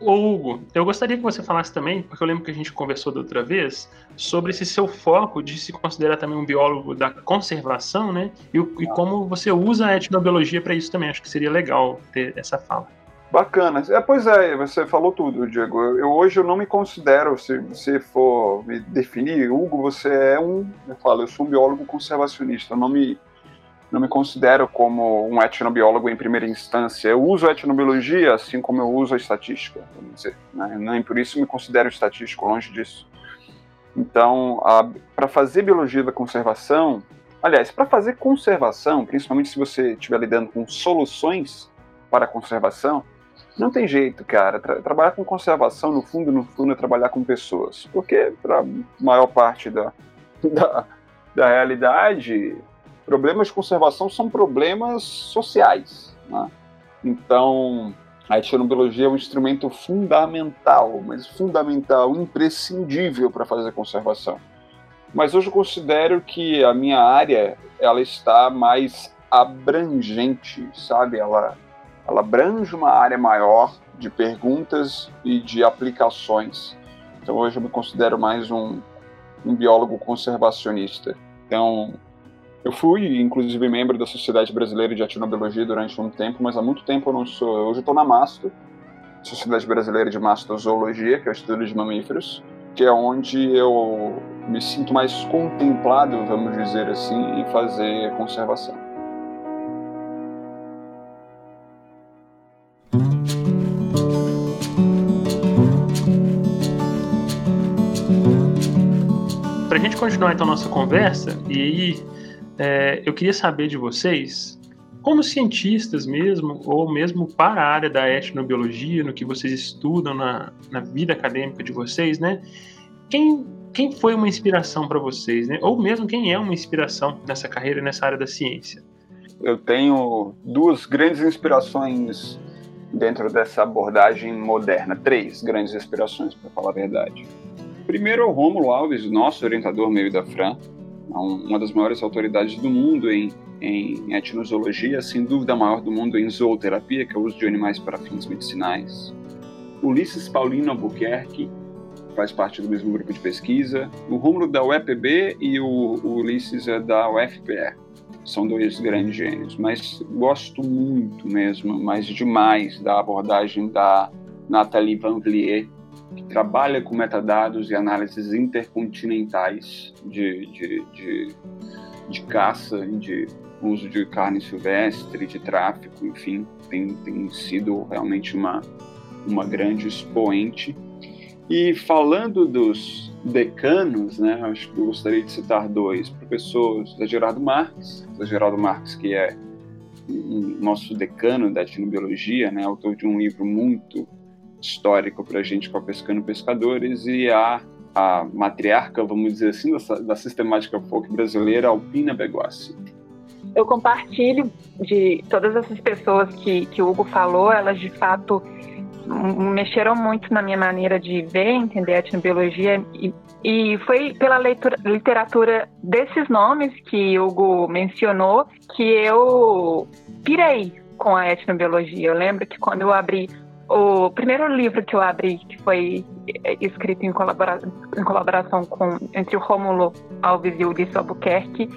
Speaker 3: Ô Hugo, eu gostaria que você falasse também, porque eu lembro que a gente conversou da outra vez, sobre esse seu foco de se considerar também um biólogo da conservação, né? E, e como você usa a etnobiologia para isso também. Acho que seria legal ter essa fala.
Speaker 5: Bacana. É, pois é, você falou tudo, Diego. Eu, eu, hoje eu não me considero, se você for me definir, Hugo, você é um, eu falo, eu sou um biólogo conservacionista. Eu não me não me considero como um etnobiólogo em primeira instância. Eu uso a etnobiologia assim como eu uso a estatística, vamos dizer. Né? Nem por isso me considero estatístico, longe disso. Então, para fazer biologia da conservação, aliás, para fazer conservação, principalmente se você estiver lidando com soluções para a conservação, não tem jeito, cara. Tra trabalhar com conservação, no fundo, no fundo, é trabalhar com pessoas. Porque, para a maior parte da, da, da realidade, problemas de conservação são problemas sociais. Né? Então, a etnobiologia é um instrumento fundamental, mas fundamental, imprescindível para fazer conservação. Mas hoje eu considero que a minha área ela está mais abrangente, sabe? Ela, ela abrange uma área maior de perguntas e de aplicações. Então hoje eu me considero mais um, um biólogo conservacionista. Então, eu fui, inclusive, membro da Sociedade Brasileira de Etnobiologia durante um tempo, mas há muito tempo eu não sou. Hoje eu estou na MASTO, Sociedade Brasileira de Mastozoologia, que é o estudo de mamíferos, que é onde eu me sinto mais contemplado, vamos dizer assim, em fazer conservação.
Speaker 3: Continuar então nossa conversa e aí é, eu queria saber de vocês, como cientistas mesmo, ou mesmo para a área da etnobiologia, no que vocês estudam na, na vida acadêmica de vocês, né? Quem, quem foi uma inspiração para vocês, né? Ou mesmo quem é uma inspiração nessa carreira, nessa área da ciência?
Speaker 5: Eu tenho duas grandes inspirações dentro dessa abordagem moderna, três grandes inspirações, para falar a verdade. Primeiro é o Rômulo Alves, nosso orientador meio da Fran, uma das maiores autoridades do mundo em, em etnozoologia, sem dúvida a maior do mundo em zooterapia, que é o uso de animais para fins medicinais. Ulisses Paulino Albuquerque faz parte do mesmo grupo de pesquisa. O Rômulo da UEPB e o, o Ulisses é da UFPR. São dois grandes gênios, mas gosto muito mesmo, mas demais da abordagem da Nathalie Van Vliet, que trabalha com metadados e análises intercontinentais de, de, de, de caça de uso de carne silvestre, de tráfico, enfim, tem, tem sido realmente uma, uma grande expoente. E falando dos decanos, né, acho que eu gostaria de citar dois professores, da Gerardo Marques, da Gerardo Marques, que é nosso decano da etnobiologia, né, autor de um livro muito histórico para a gente com a Pescando Pescadores e a, a matriarca, vamos dizer assim, da, da sistemática folk brasileira, Alpina Beguassi.
Speaker 6: Eu compartilho de todas essas pessoas que, que o Hugo falou, elas de fato mexeram muito na minha maneira de ver, entender a etnobiologia e, e foi pela leitura, literatura desses nomes que Hugo mencionou que eu pirei com a etnobiologia. Eu lembro que quando eu abri o primeiro livro que eu abri, que foi eh, escrito em, colabora em colaboração com entre o Rômulo Alves e o Ulisses Albuquerque,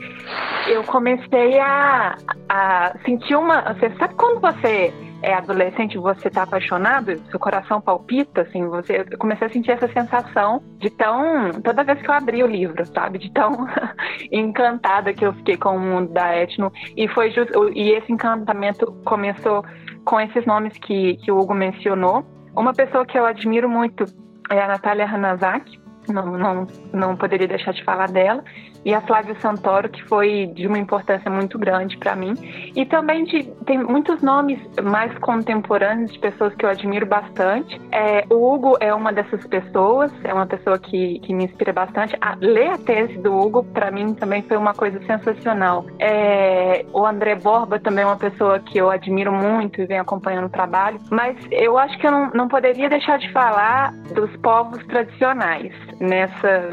Speaker 6: eu comecei a, a sentir uma. Você sabe quando você é adolescente, você tá apaixonado, seu coração palpita, assim, você eu comecei a sentir essa sensação de tão toda vez que eu abri o livro, sabe, de tão encantada que eu fiquei com o mundo da etno e foi just, e esse encantamento começou com esses nomes que que o Hugo mencionou. Uma pessoa que eu admiro muito é a Natália Hanazaki, não, não, não poderia deixar de falar dela e a Flávia Santoro, que foi de uma importância muito grande para mim. E também de, tem muitos nomes mais contemporâneos de pessoas que eu admiro bastante. É, o Hugo é uma dessas pessoas, é uma pessoa que, que me inspira bastante. A, ler a tese do Hugo, para mim, também foi uma coisa sensacional. É, o André Borba também é uma pessoa que eu admiro muito e venho acompanhando o trabalho. Mas eu acho que eu não, não poderia deixar de falar dos povos tradicionais nessa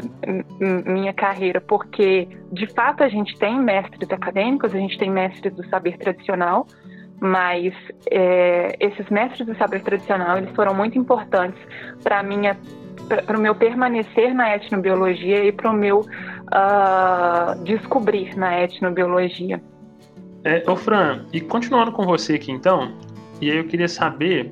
Speaker 6: minha carreira, porque de fato a gente tem mestres acadêmicos, a gente tem mestres do saber tradicional, mas é, esses mestres do saber tradicional eles foram muito importantes para minha para o meu permanecer na etnobiologia e para o meu uh, descobrir na etnobiologia.
Speaker 3: É, ô Fran, e continuando com você aqui então, e aí eu queria saber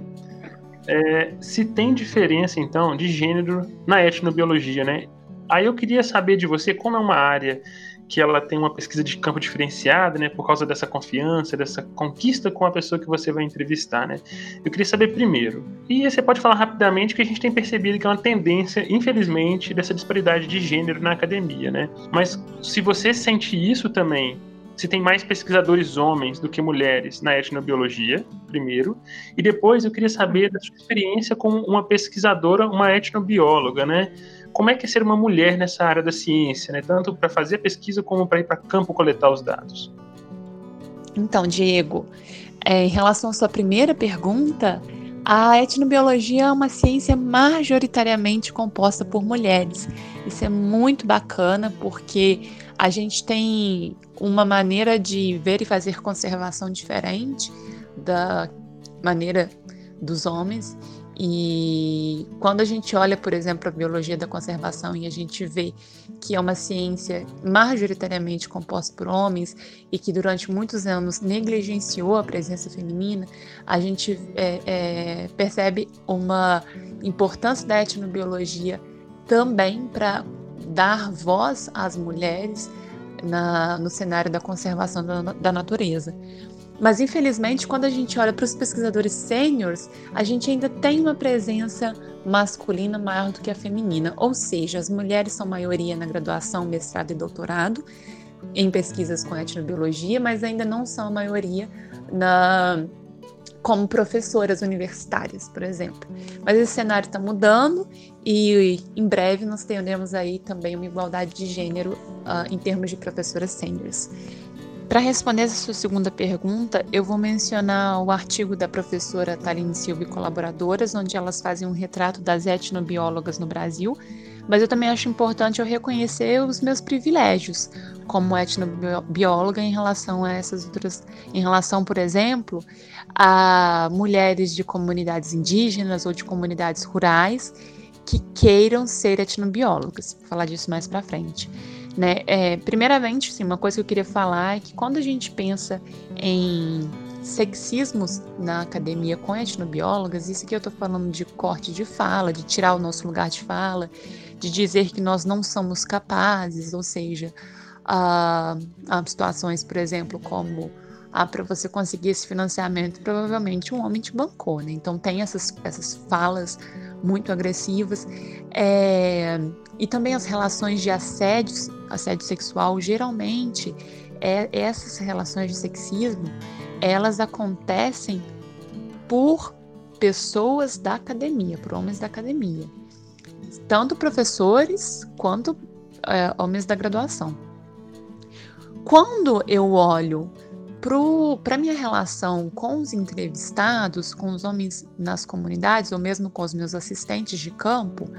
Speaker 3: é, se tem diferença então de gênero na etnobiologia, né? Aí eu queria saber de você, como é uma área que ela tem uma pesquisa de campo diferenciada, né, por causa dessa confiança, dessa conquista com a pessoa que você vai entrevistar, né? Eu queria saber primeiro. E você pode falar rapidamente que a gente tem percebido que é uma tendência, infelizmente, dessa disparidade de gênero na academia, né? Mas se você sente isso também, se tem mais pesquisadores homens do que mulheres na etnobiologia, primeiro, e depois eu queria saber da sua experiência como uma pesquisadora, uma etnobióloga, né? como é que é ser uma mulher nessa área da ciência, né? tanto para fazer pesquisa como para ir para campo coletar os dados?
Speaker 4: Então, Diego, é, em relação à sua primeira pergunta, a etnobiologia é uma ciência majoritariamente composta por mulheres. Isso é muito bacana porque a gente tem uma maneira de ver e fazer conservação diferente da maneira dos homens. E quando a gente olha, por exemplo, a biologia da conservação e a gente vê que é uma ciência majoritariamente composta por homens e que durante muitos anos negligenciou a presença feminina, a gente é, é, percebe uma importância da etnobiologia também para dar voz às mulheres na, no cenário da conservação da, da natureza. Mas infelizmente, quando a gente olha para os pesquisadores sêniores, a gente ainda tem uma presença masculina maior do que a feminina, ou seja, as mulheres são maioria na graduação, mestrado e doutorado em pesquisas com etnobiologia, mas ainda não são a maioria na como professoras universitárias, por exemplo. Mas esse cenário está mudando e em breve nós teremos aí também uma igualdade de gênero uh, em termos de professoras sêniores. Para responder essa sua segunda pergunta, eu vou mencionar o artigo da professora Taline Silva e colaboradoras, onde elas fazem um retrato das etnobiólogas no Brasil, mas eu também acho importante eu reconhecer os meus privilégios como etnobióloga em relação a essas outras, em relação, por exemplo, a mulheres de comunidades indígenas ou de comunidades rurais que queiram ser etnobiólogas. Vou falar disso mais para frente. Né? É, primeiramente, sim, uma coisa que eu queria falar é que quando a gente pensa em sexismos na academia com etnobiólogas, isso aqui eu estou falando de corte de fala, de tirar o nosso lugar de fala, de dizer que nós não somos capazes, ou seja, há, há situações, por exemplo, como ah, para você conseguir esse financiamento, provavelmente um homem te bancou, né? Então tem essas, essas falas muito agressivas. É, e também as relações de assédio, assédio sexual, geralmente é, essas relações de sexismo, elas acontecem por pessoas da academia, por homens da academia. Tanto professores quanto é, homens da graduação. Quando eu olho para minha relação com os entrevistados, com os homens nas comunidades, ou mesmo com os meus assistentes de campo,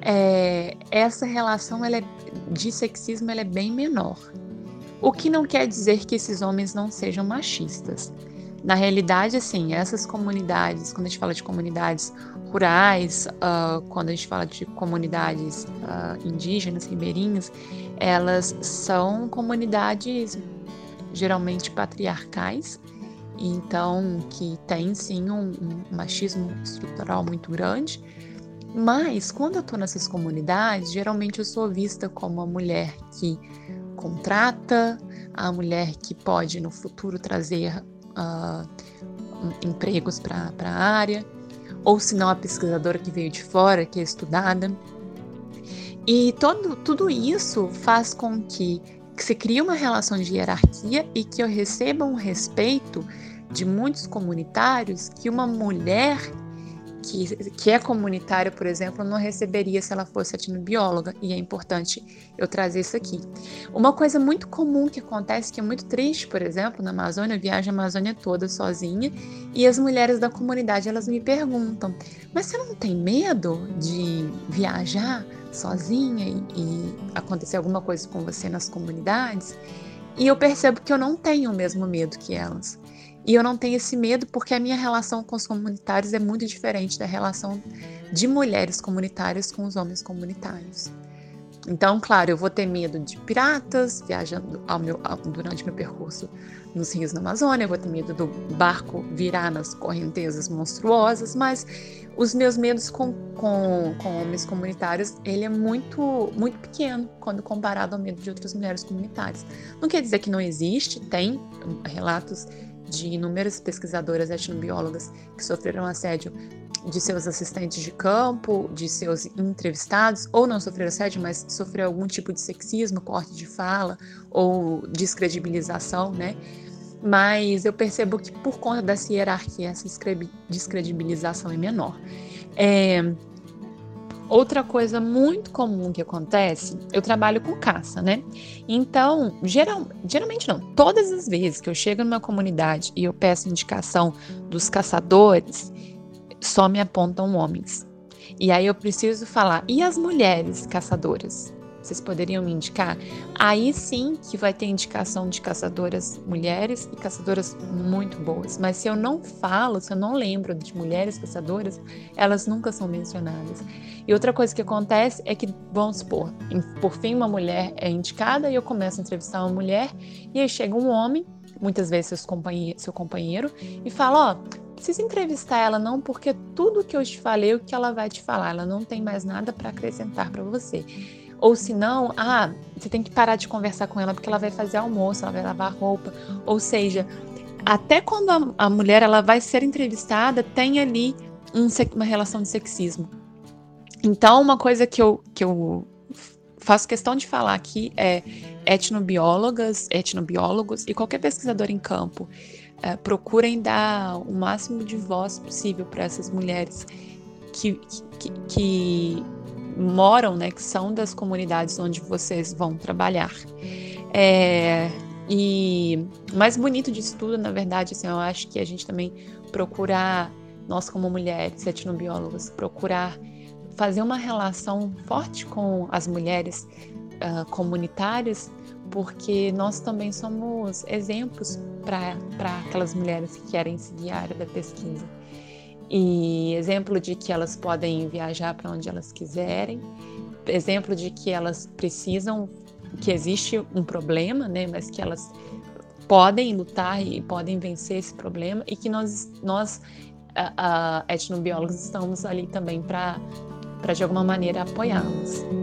Speaker 4: é, essa relação ela é, de sexismo ela é bem menor. O que não quer dizer que esses homens não sejam machistas. Na realidade, assim, essas comunidades, quando a gente fala de comunidades rurais, uh, quando a gente fala de comunidades uh, indígenas, ribeirinhas, elas são comunidades geralmente patriarcais então que tem sim um, um machismo estrutural muito grande. Mas quando eu estou nessas comunidades, geralmente eu sou vista como a mulher que contrata, a mulher que pode no futuro trazer uh, empregos para a área, ou se não a pesquisadora que veio de fora, que é estudada. E todo, tudo isso faz com que, que se crie uma relação de hierarquia e que eu receba um respeito de muitos comunitários que uma mulher que, que é comunitária, por exemplo, não receberia se ela fosse etnobióloga, e é importante eu trazer isso aqui. Uma coisa muito comum que acontece, que é muito triste, por exemplo, na Amazônia, eu viajo a Amazônia toda sozinha, e as mulheres da comunidade, elas me perguntam, mas você não tem medo de viajar sozinha e, e acontecer alguma coisa com você nas comunidades? E eu percebo que eu não tenho o mesmo medo que elas. E eu não tenho esse medo porque a minha relação com os comunitários é muito diferente da relação de mulheres comunitárias com os homens comunitários. Então, claro, eu vou ter medo de piratas viajando ao meu, durante meu percurso nos rios da Amazônia, eu vou ter medo do barco virar nas correntezas monstruosas, mas os meus medos com, com, com homens comunitários, ele é muito, muito pequeno quando comparado ao medo de outras mulheres comunitárias. Não quer dizer que não existe, tem relatos de inúmeras pesquisadoras etnobiólogas que sofreram assédio de seus assistentes de campo, de seus entrevistados, ou não sofreram assédio, mas sofreram algum tipo de sexismo, corte de fala ou descredibilização, né? Mas eu percebo que por conta dessa hierarquia, essa descredibilização é menor. É, Outra coisa muito comum que acontece, eu trabalho com caça, né? Então, geral, geralmente não, todas as vezes que eu chego numa comunidade e eu peço indicação dos caçadores, só me apontam homens. E aí eu preciso falar, e as mulheres caçadoras? vocês poderiam me indicar? Aí sim que vai ter indicação de caçadoras mulheres e caçadoras muito boas. Mas se eu não falo, se eu não lembro de mulheres caçadoras, elas nunca são mencionadas. E outra coisa que acontece é que, vamos supor, por fim uma mulher é indicada e eu começo a entrevistar uma mulher e aí chega um homem, muitas vezes companhe seu companheiro, e fala, ó, precisa entrevistar ela não, porque tudo que eu te falei, é o que ela vai te falar, ela não tem mais nada para acrescentar para você. Ou se não, ah, você tem que parar de conversar com ela porque ela vai fazer almoço, ela vai lavar roupa. Ou seja, até quando a, a mulher ela vai ser entrevistada, tem ali um, uma relação de sexismo. Então, uma coisa que eu, que eu faço questão de falar aqui é etnobiólogas, etnobiólogos e qualquer pesquisador em campo é, procurem dar o máximo de voz possível para essas mulheres que, que, que moram, né, que são das comunidades onde vocês vão trabalhar. É, e mais bonito disso tudo, na verdade, assim, eu acho que a gente também procurar, nós como mulheres etnobiólogas, procurar fazer uma relação forte com as mulheres uh, comunitárias, porque nós também somos exemplos para aquelas mulheres que querem seguir a área da pesquisa e exemplo de que elas podem viajar para onde elas quiserem, exemplo de que elas precisam, que existe um problema, né, mas que elas podem lutar e podem vencer esse problema e que nós, nós etnobiólogos estamos ali também para de alguma maneira apoiá-los.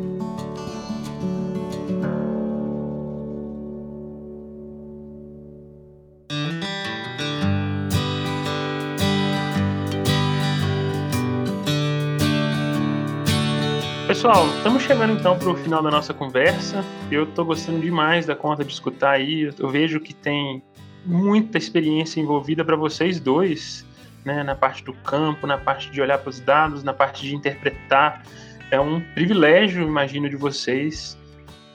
Speaker 3: Pessoal, estamos chegando então para o final da nossa conversa. Eu estou gostando demais da conta de escutar aí. Eu vejo que tem muita experiência envolvida para vocês dois, né? Na parte do campo, na parte de olhar para os dados, na parte de interpretar. É um privilégio, imagino, de vocês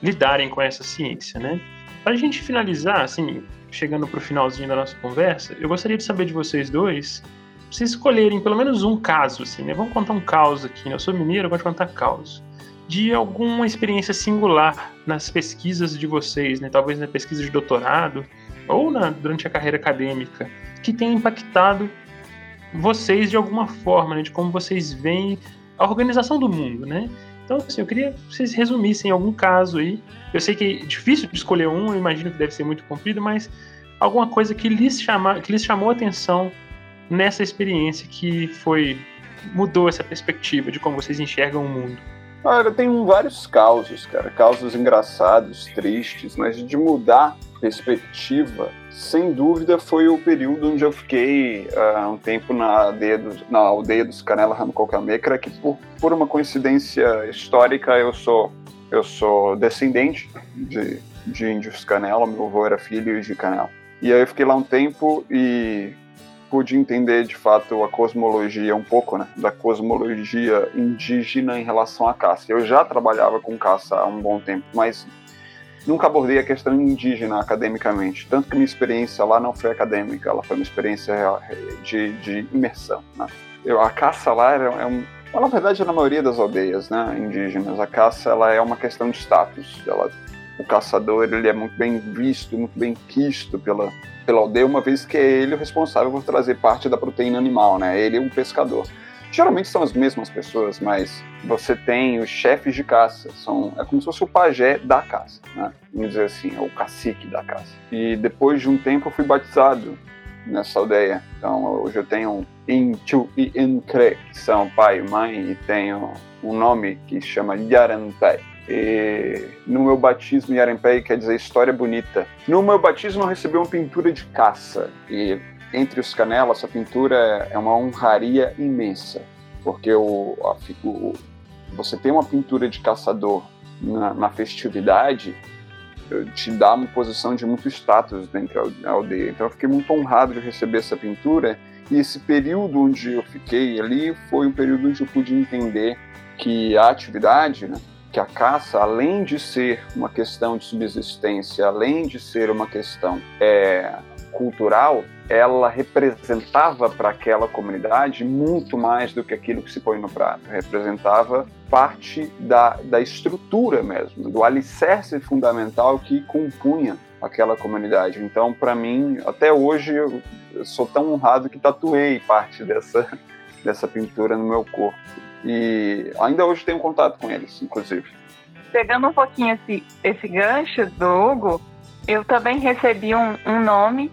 Speaker 3: lidarem com essa ciência, né? Para a gente finalizar, assim, chegando para o finalzinho da nossa conversa, eu gostaria de saber de vocês dois vocês escolherem pelo menos um caso, assim, né? Vamos contar um caos aqui, né? Eu sou mineiro, eu gosto de contar caos. De alguma experiência singular nas pesquisas de vocês, né? Talvez na pesquisa de doutorado ou na, durante a carreira acadêmica, que tenha impactado vocês de alguma forma, né? De como vocês veem a organização do mundo, né? Então, assim, eu queria que vocês resumissem algum caso aí. Eu sei que é difícil de escolher um, eu imagino que deve ser muito comprido, mas alguma coisa que lhes, chama, que lhes chamou a atenção nessa experiência que foi mudou essa perspectiva de como vocês enxergam o mundo?
Speaker 5: Olha, tem vários causos, cara. Causos engraçados, tristes, mas de mudar perspectiva, sem dúvida foi o período onde eu fiquei uh, um tempo na aldeia, do, na aldeia dos Canela Ramcocamecra, que por, por uma coincidência histórica eu sou, eu sou descendente de, de índios Canela, meu avô era filho de Canela. E aí eu fiquei lá um tempo e pude entender de fato a cosmologia, um pouco né, da cosmologia indígena em relação à caça. Eu já trabalhava com caça há um bom tempo, mas nunca abordei a questão indígena academicamente. Tanto que minha experiência lá não foi acadêmica, ela foi uma experiência de, de imersão. Né? Eu, a caça lá era, é um, na verdade, na maioria das aldeias né, indígenas, a caça ela é uma questão de status. Ela, o caçador ele é muito bem visto, muito bem quisto pela, pela aldeia, uma vez que é ele o responsável por trazer parte da proteína animal, né? Ele é um pescador. Geralmente são as mesmas pessoas, mas você tem os chefes de caça, são, é como se fosse o pajé da caça, né? Vamos dizer assim, é o cacique da caça. E depois de um tempo eu fui batizado nessa aldeia. Então hoje eu tenho Inchu e Incre, que são pai e mãe, e tenho um nome que se chama Yarantai e no meu batismo, Yarempei quer dizer história bonita. No meu batismo, eu recebi uma pintura de caça. E entre os canelas, essa pintura é uma honraria imensa. Porque o, a, o, você tem uma pintura de caçador na, na festividade, te dá uma posição de muito status dentro da aldeia. Então eu fiquei muito honrado de receber essa pintura. E esse período onde eu fiquei ali foi um período onde eu pude entender que a atividade, né, que a caça, além de ser uma questão de subsistência, além de ser uma questão é, cultural, ela representava para aquela comunidade muito mais do que aquilo que se põe no prato. Representava parte da, da estrutura mesmo, do alicerce fundamental que compunha aquela comunidade. Então, para mim, até hoje, eu sou tão honrado que tatuei parte dessa, dessa pintura no meu corpo. E ainda hoje tenho contato com eles, inclusive.
Speaker 6: Pegando um pouquinho esse, esse gancho do Hugo, eu também recebi um, um nome.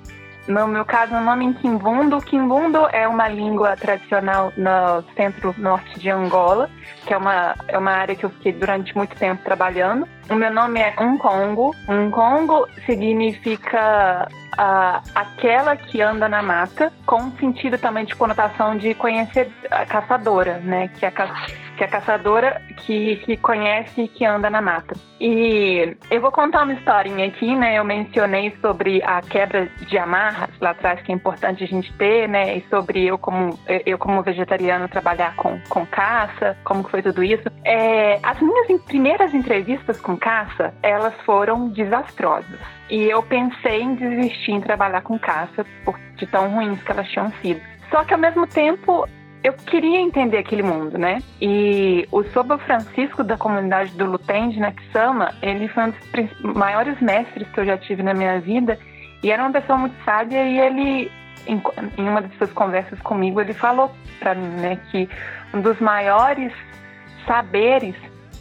Speaker 6: No meu caso, o nome em Quimbundo. Quimbundo é uma língua tradicional no centro-norte de Angola, que é uma, é uma área que eu fiquei durante muito tempo trabalhando. O meu nome é Uncongo. Uncongo significa uh, aquela que anda na mata, com sentido também de conotação de conhecer a caçadora, né? Que é a, que é caçadora que, que conhece e que anda na mata. E eu vou contar uma historinha aqui, né? Eu mencionei sobre a quebra de amarras lá atrás, que é importante a gente ter, né? E sobre eu como, eu como vegetariano trabalhar com, com caça, como foi tudo isso. É, as minhas primeiras entrevistas com caça, elas foram desastrosas. E eu pensei em desistir em trabalhar com caça, por, de tão ruins que elas tinham sido. Só que ao mesmo tempo eu queria entender aquele mundo, né? E o Soba Francisco da comunidade do Lutende, na Kisama, ele foi um dos maiores mestres que eu já tive na minha vida e era uma pessoa muito sábia e ele, em, em uma das suas conversas comigo, ele falou para mim, né, que um dos maiores saberes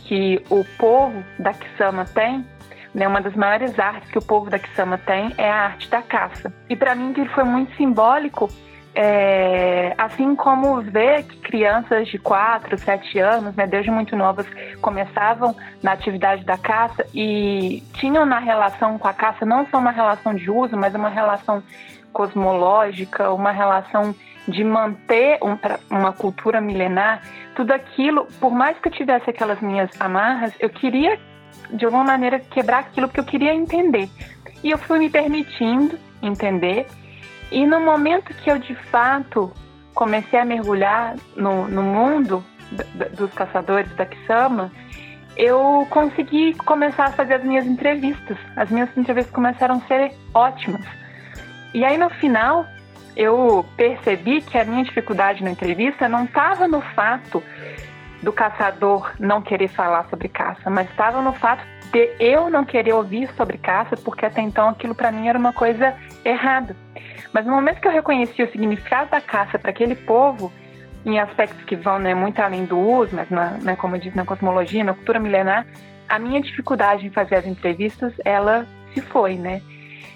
Speaker 6: que o povo da Kisama tem né, uma das maiores artes que o povo da Kisama tem é a arte da caça. E para mim ele foi muito simbólico, é, assim como ver que crianças de 4, 7 anos, né, desde muito novas, começavam na atividade da caça e tinham na relação com a caça não só uma relação de uso, mas uma relação cosmológica, uma relação de manter um, uma cultura milenar, tudo aquilo, por mais que eu tivesse aquelas minhas amarras, eu queria de alguma maneira quebrar aquilo que eu queria entender. E eu fui me permitindo entender. E no momento que eu de fato comecei a mergulhar no, no mundo dos caçadores da Kisama, eu consegui começar a fazer as minhas entrevistas. As minhas entrevistas começaram a ser ótimas. E aí no final eu percebi que a minha dificuldade na entrevista não estava no fato do caçador não querer falar sobre caça, mas estava no fato de eu não querer ouvir sobre caça, porque até então aquilo para mim era uma coisa errada. Mas no momento que eu reconheci o significado da caça para aquele povo, em aspectos que vão né, muito além do uso, mas na, né, como eu disse, na cosmologia, na cultura milenar, a minha dificuldade em fazer as entrevistas, ela se foi, né?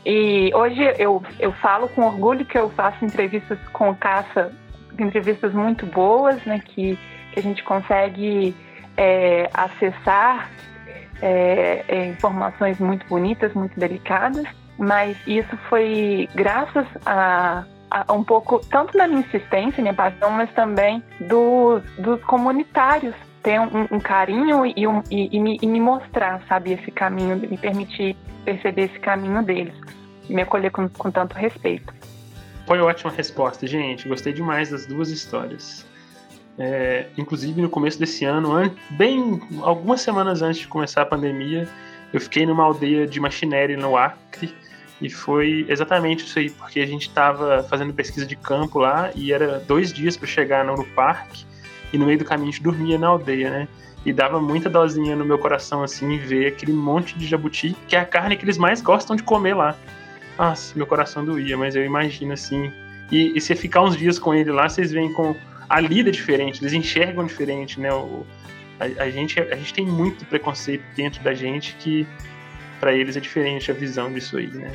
Speaker 6: E hoje eu, eu falo com orgulho que eu faço entrevistas com caça, entrevistas muito boas, né, que, que a gente consegue é, acessar é, é, informações muito bonitas, muito delicadas, mas isso foi graças a, a, um pouco, tanto da minha insistência, minha paixão, mas também dos, dos comunitários ter um, um carinho e, um, e, e, me, e, me, mostrar, sabe, esse caminho, me permitir perceber esse caminho deles me acolher com, com tanto respeito.
Speaker 3: Foi ótima resposta, gente. Gostei demais das duas histórias. É, inclusive no começo desse ano, bem algumas semanas antes de começar a pandemia, eu fiquei numa aldeia de Machinere no Acre e foi exatamente isso aí, porque a gente estava fazendo pesquisa de campo lá e era dois dias para chegar no, parque e no meio do caminho a gente dormia na aldeia, né? E dava muita dosinha no meu coração, assim, ver aquele monte de jabuti, que é a carne que eles mais gostam de comer lá. Nossa, meu coração doía, mas eu imagino assim. E, e se ficar uns dias com ele lá, vocês veem com a lida diferente, eles enxergam diferente, né? O, a, a, gente, a gente tem muito preconceito dentro da gente que para eles é diferente a visão disso aí, né?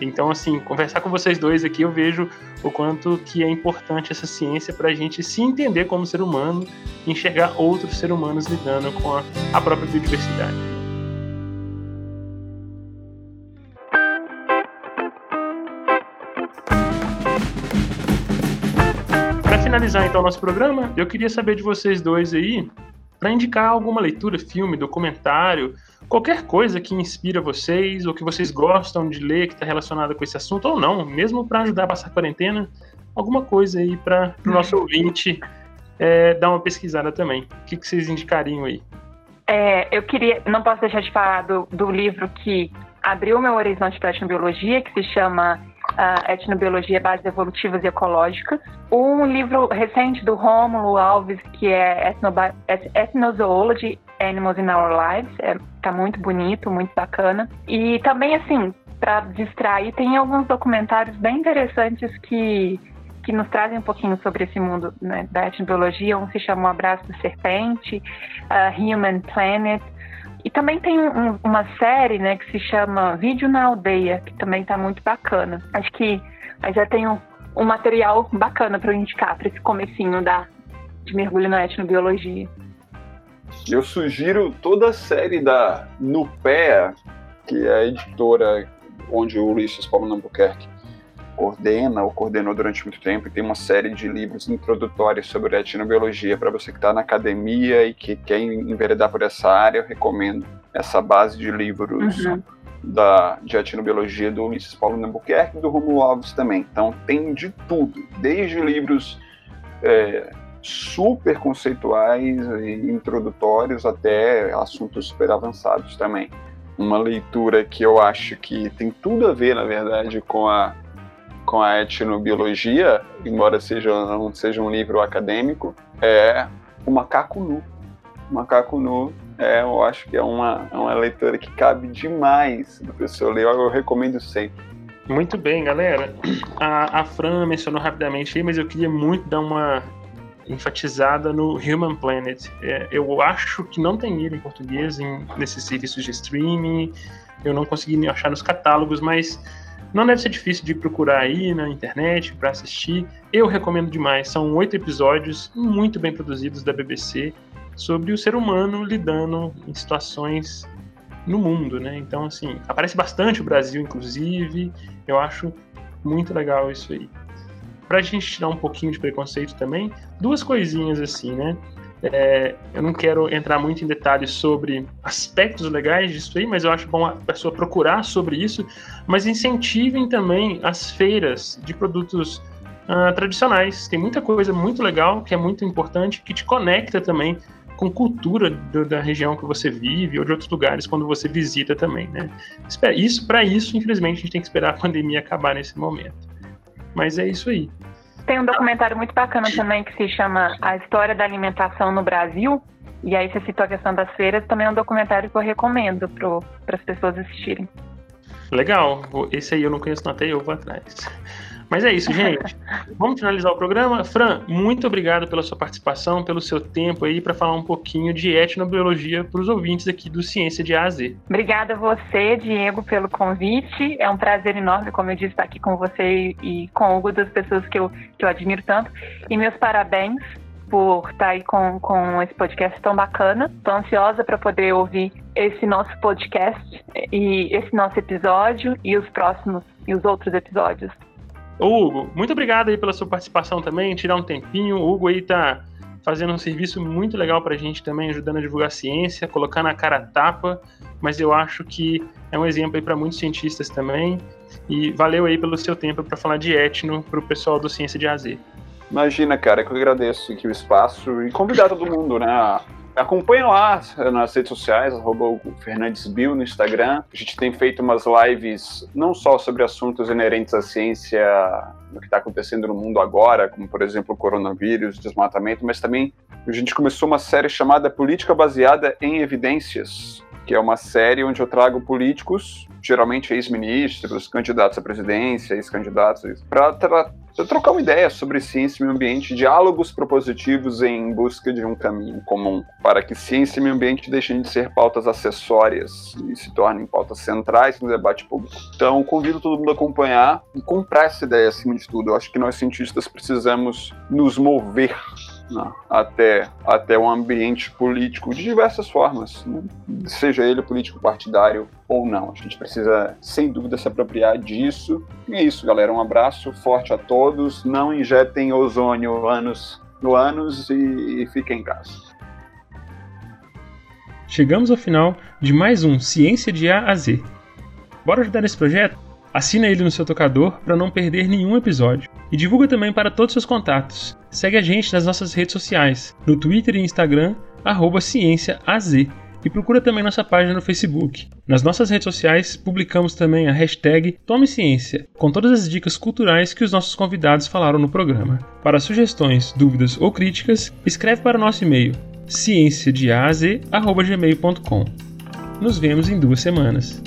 Speaker 3: Então, assim, conversar com vocês dois aqui, eu vejo o quanto que é importante essa ciência para a gente se entender como ser humano enxergar outros seres humanos lidando com a, a própria biodiversidade. Finalizar então nosso programa, eu queria saber de vocês dois aí, para indicar alguma leitura, filme, documentário, qualquer coisa que inspira vocês ou que vocês gostam de ler que está relacionada com esse assunto ou não, mesmo para ajudar a passar a quarentena, alguma coisa aí para o nosso ouvinte é, dar uma pesquisada também. O que, que vocês indicariam aí?
Speaker 6: É, eu queria, não posso deixar de falar do, do livro que abriu meu horizonte para a etnobiologia, que se chama uh, Etnobiologia, Bases Evolutivas e Ecológicas. Um livro recente do Rômulo Alves, que é Ethnozoology Animals in Our Lives. É, tá muito bonito, muito bacana. E também, assim, para distrair, tem alguns documentários bem interessantes que, que nos trazem um pouquinho sobre esse mundo né, da etnobiologia. Um se chama O Abraço da Serpente, uh, Human Planet. E também tem um, uma série né, que se chama Vídeo na Aldeia, que também está muito bacana. Acho que já tem um, um material bacana para indicar para esse comecinho da, de mergulho na etnobiologia.
Speaker 5: Eu sugiro toda a série da Nupea, que é a editora onde o Ulisses Paulo Nambuquerque coordena ou coordenou durante muito tempo e tem uma série de livros introdutórios sobre etnobiologia para você que está na academia e que quer enveredar por essa área, eu recomendo essa base de livros uhum. da, de etnobiologia do Ulisses Paulo Nambuquerque e do Romulo Alves também. Então tem de tudo, desde livros é, super conceituais e introdutórios até assuntos super avançados também. Uma leitura que eu acho que tem tudo a ver, na verdade, com a, com a etnobiologia, embora seja, não seja um livro acadêmico, é O Macaco Nu. O Macaco Nu, é, eu acho que é uma, é uma leitura que cabe demais do pessoal ler, eu, recomendo sempre.
Speaker 3: Muito bem, galera. A, a Fran mencionou rapidamente aí, mas eu queria muito dar uma enfatizada no Human Planet. É, eu acho que não tem ele em português em, nesses serviços de streaming, eu não consegui achar nos catálogos, mas não deve ser difícil de procurar aí na internet para assistir. Eu recomendo demais. São oito episódios muito bem produzidos da BBC sobre o ser humano lidando em situações no mundo, né? Então, assim, aparece bastante o Brasil, inclusive. Eu acho muito legal isso aí para a gente tirar um pouquinho de preconceito também, duas coisinhas assim, né? É, eu não quero entrar muito em detalhes sobre aspectos legais disso aí, mas eu acho bom a pessoa procurar sobre isso, mas incentivem também as feiras de produtos uh, tradicionais. Tem muita coisa muito legal que é muito importante, que te conecta também com cultura do, da região que você vive ou de outros lugares quando você visita também, né? Isso, para isso, infelizmente, a gente tem que esperar a pandemia acabar nesse momento. Mas é isso aí.
Speaker 6: Tem um documentário muito bacana também que se chama A História da Alimentação no Brasil. E aí você citou a questão das feiras, também é um documentário que eu recomendo para as pessoas assistirem.
Speaker 3: Legal, esse aí eu não conheço, até eu vou atrás. Mas é isso, gente. Vamos finalizar o programa. Fran, muito obrigado pela sua participação, pelo seu tempo aí para falar um pouquinho de etnobiologia para os ouvintes aqui do Ciência de A a Z.
Speaker 6: Obrigada a você, Diego, pelo convite. É um prazer enorme, como eu disse, estar aqui com você e com Hugo, das pessoas que eu, que eu admiro tanto. E meus parabéns por estar aí com, com esse podcast tão bacana. Estou ansiosa para poder ouvir esse nosso podcast e esse nosso episódio e os próximos e os outros episódios.
Speaker 3: Ô, Hugo, muito obrigado aí pela sua participação também, tirar um tempinho. O Hugo aí tá fazendo um serviço muito legal pra gente também, ajudando a divulgar a ciência, colocar na cara a tapa, mas eu acho que é um exemplo aí para muitos cientistas também. E valeu aí pelo seu tempo para falar de etno pro pessoal do Ciência de AZ.
Speaker 5: Imagina, cara, que eu agradeço aqui o espaço e convidar todo mundo, né, Acompanha lá nas redes sociais, arroba no Instagram. A gente tem feito umas lives não só sobre assuntos inerentes à ciência, do que está acontecendo no mundo agora, como por exemplo o coronavírus, desmatamento, mas também a gente começou uma série chamada Política Baseada em Evidências, que é uma série onde eu trago políticos, geralmente ex-ministros, candidatos à presidência, ex-candidatos, para tra trocar uma ideia sobre ciência e meio ambiente, diálogos propositivos em busca de um caminho comum, para que ciência e meio ambiente deixem de ser pautas acessórias e se tornem pautas centrais no debate público. Então, convido todo mundo a acompanhar e comprar essa ideia acima de tudo. Eu acho que nós cientistas precisamos nos mover né, até, até um ambiente político de diversas formas, né? seja ele político partidário ou não. A gente precisa, sem dúvida, se apropriar disso. E é isso, galera. Um abraço forte a todos. Não injetem ozônio anos no ânus e, e fiquem em casa.
Speaker 2: Chegamos ao final de mais um Ciência de A a Z. Bora ajudar nesse projeto? Assina ele no seu tocador para não perder nenhum episódio. E divulga também para todos os seus contatos. Segue a gente nas nossas redes sociais, no Twitter e Instagram, ciênciaaz. E procura também nossa página no Facebook. Nas nossas redes sociais, publicamos também a hashtag Tome Ciência, com todas as dicas culturais que os nossos convidados falaram no programa. Para sugestões, dúvidas ou críticas, escreve para o nosso e-mail cienciadeaz.gmail.com. Nos vemos em duas semanas.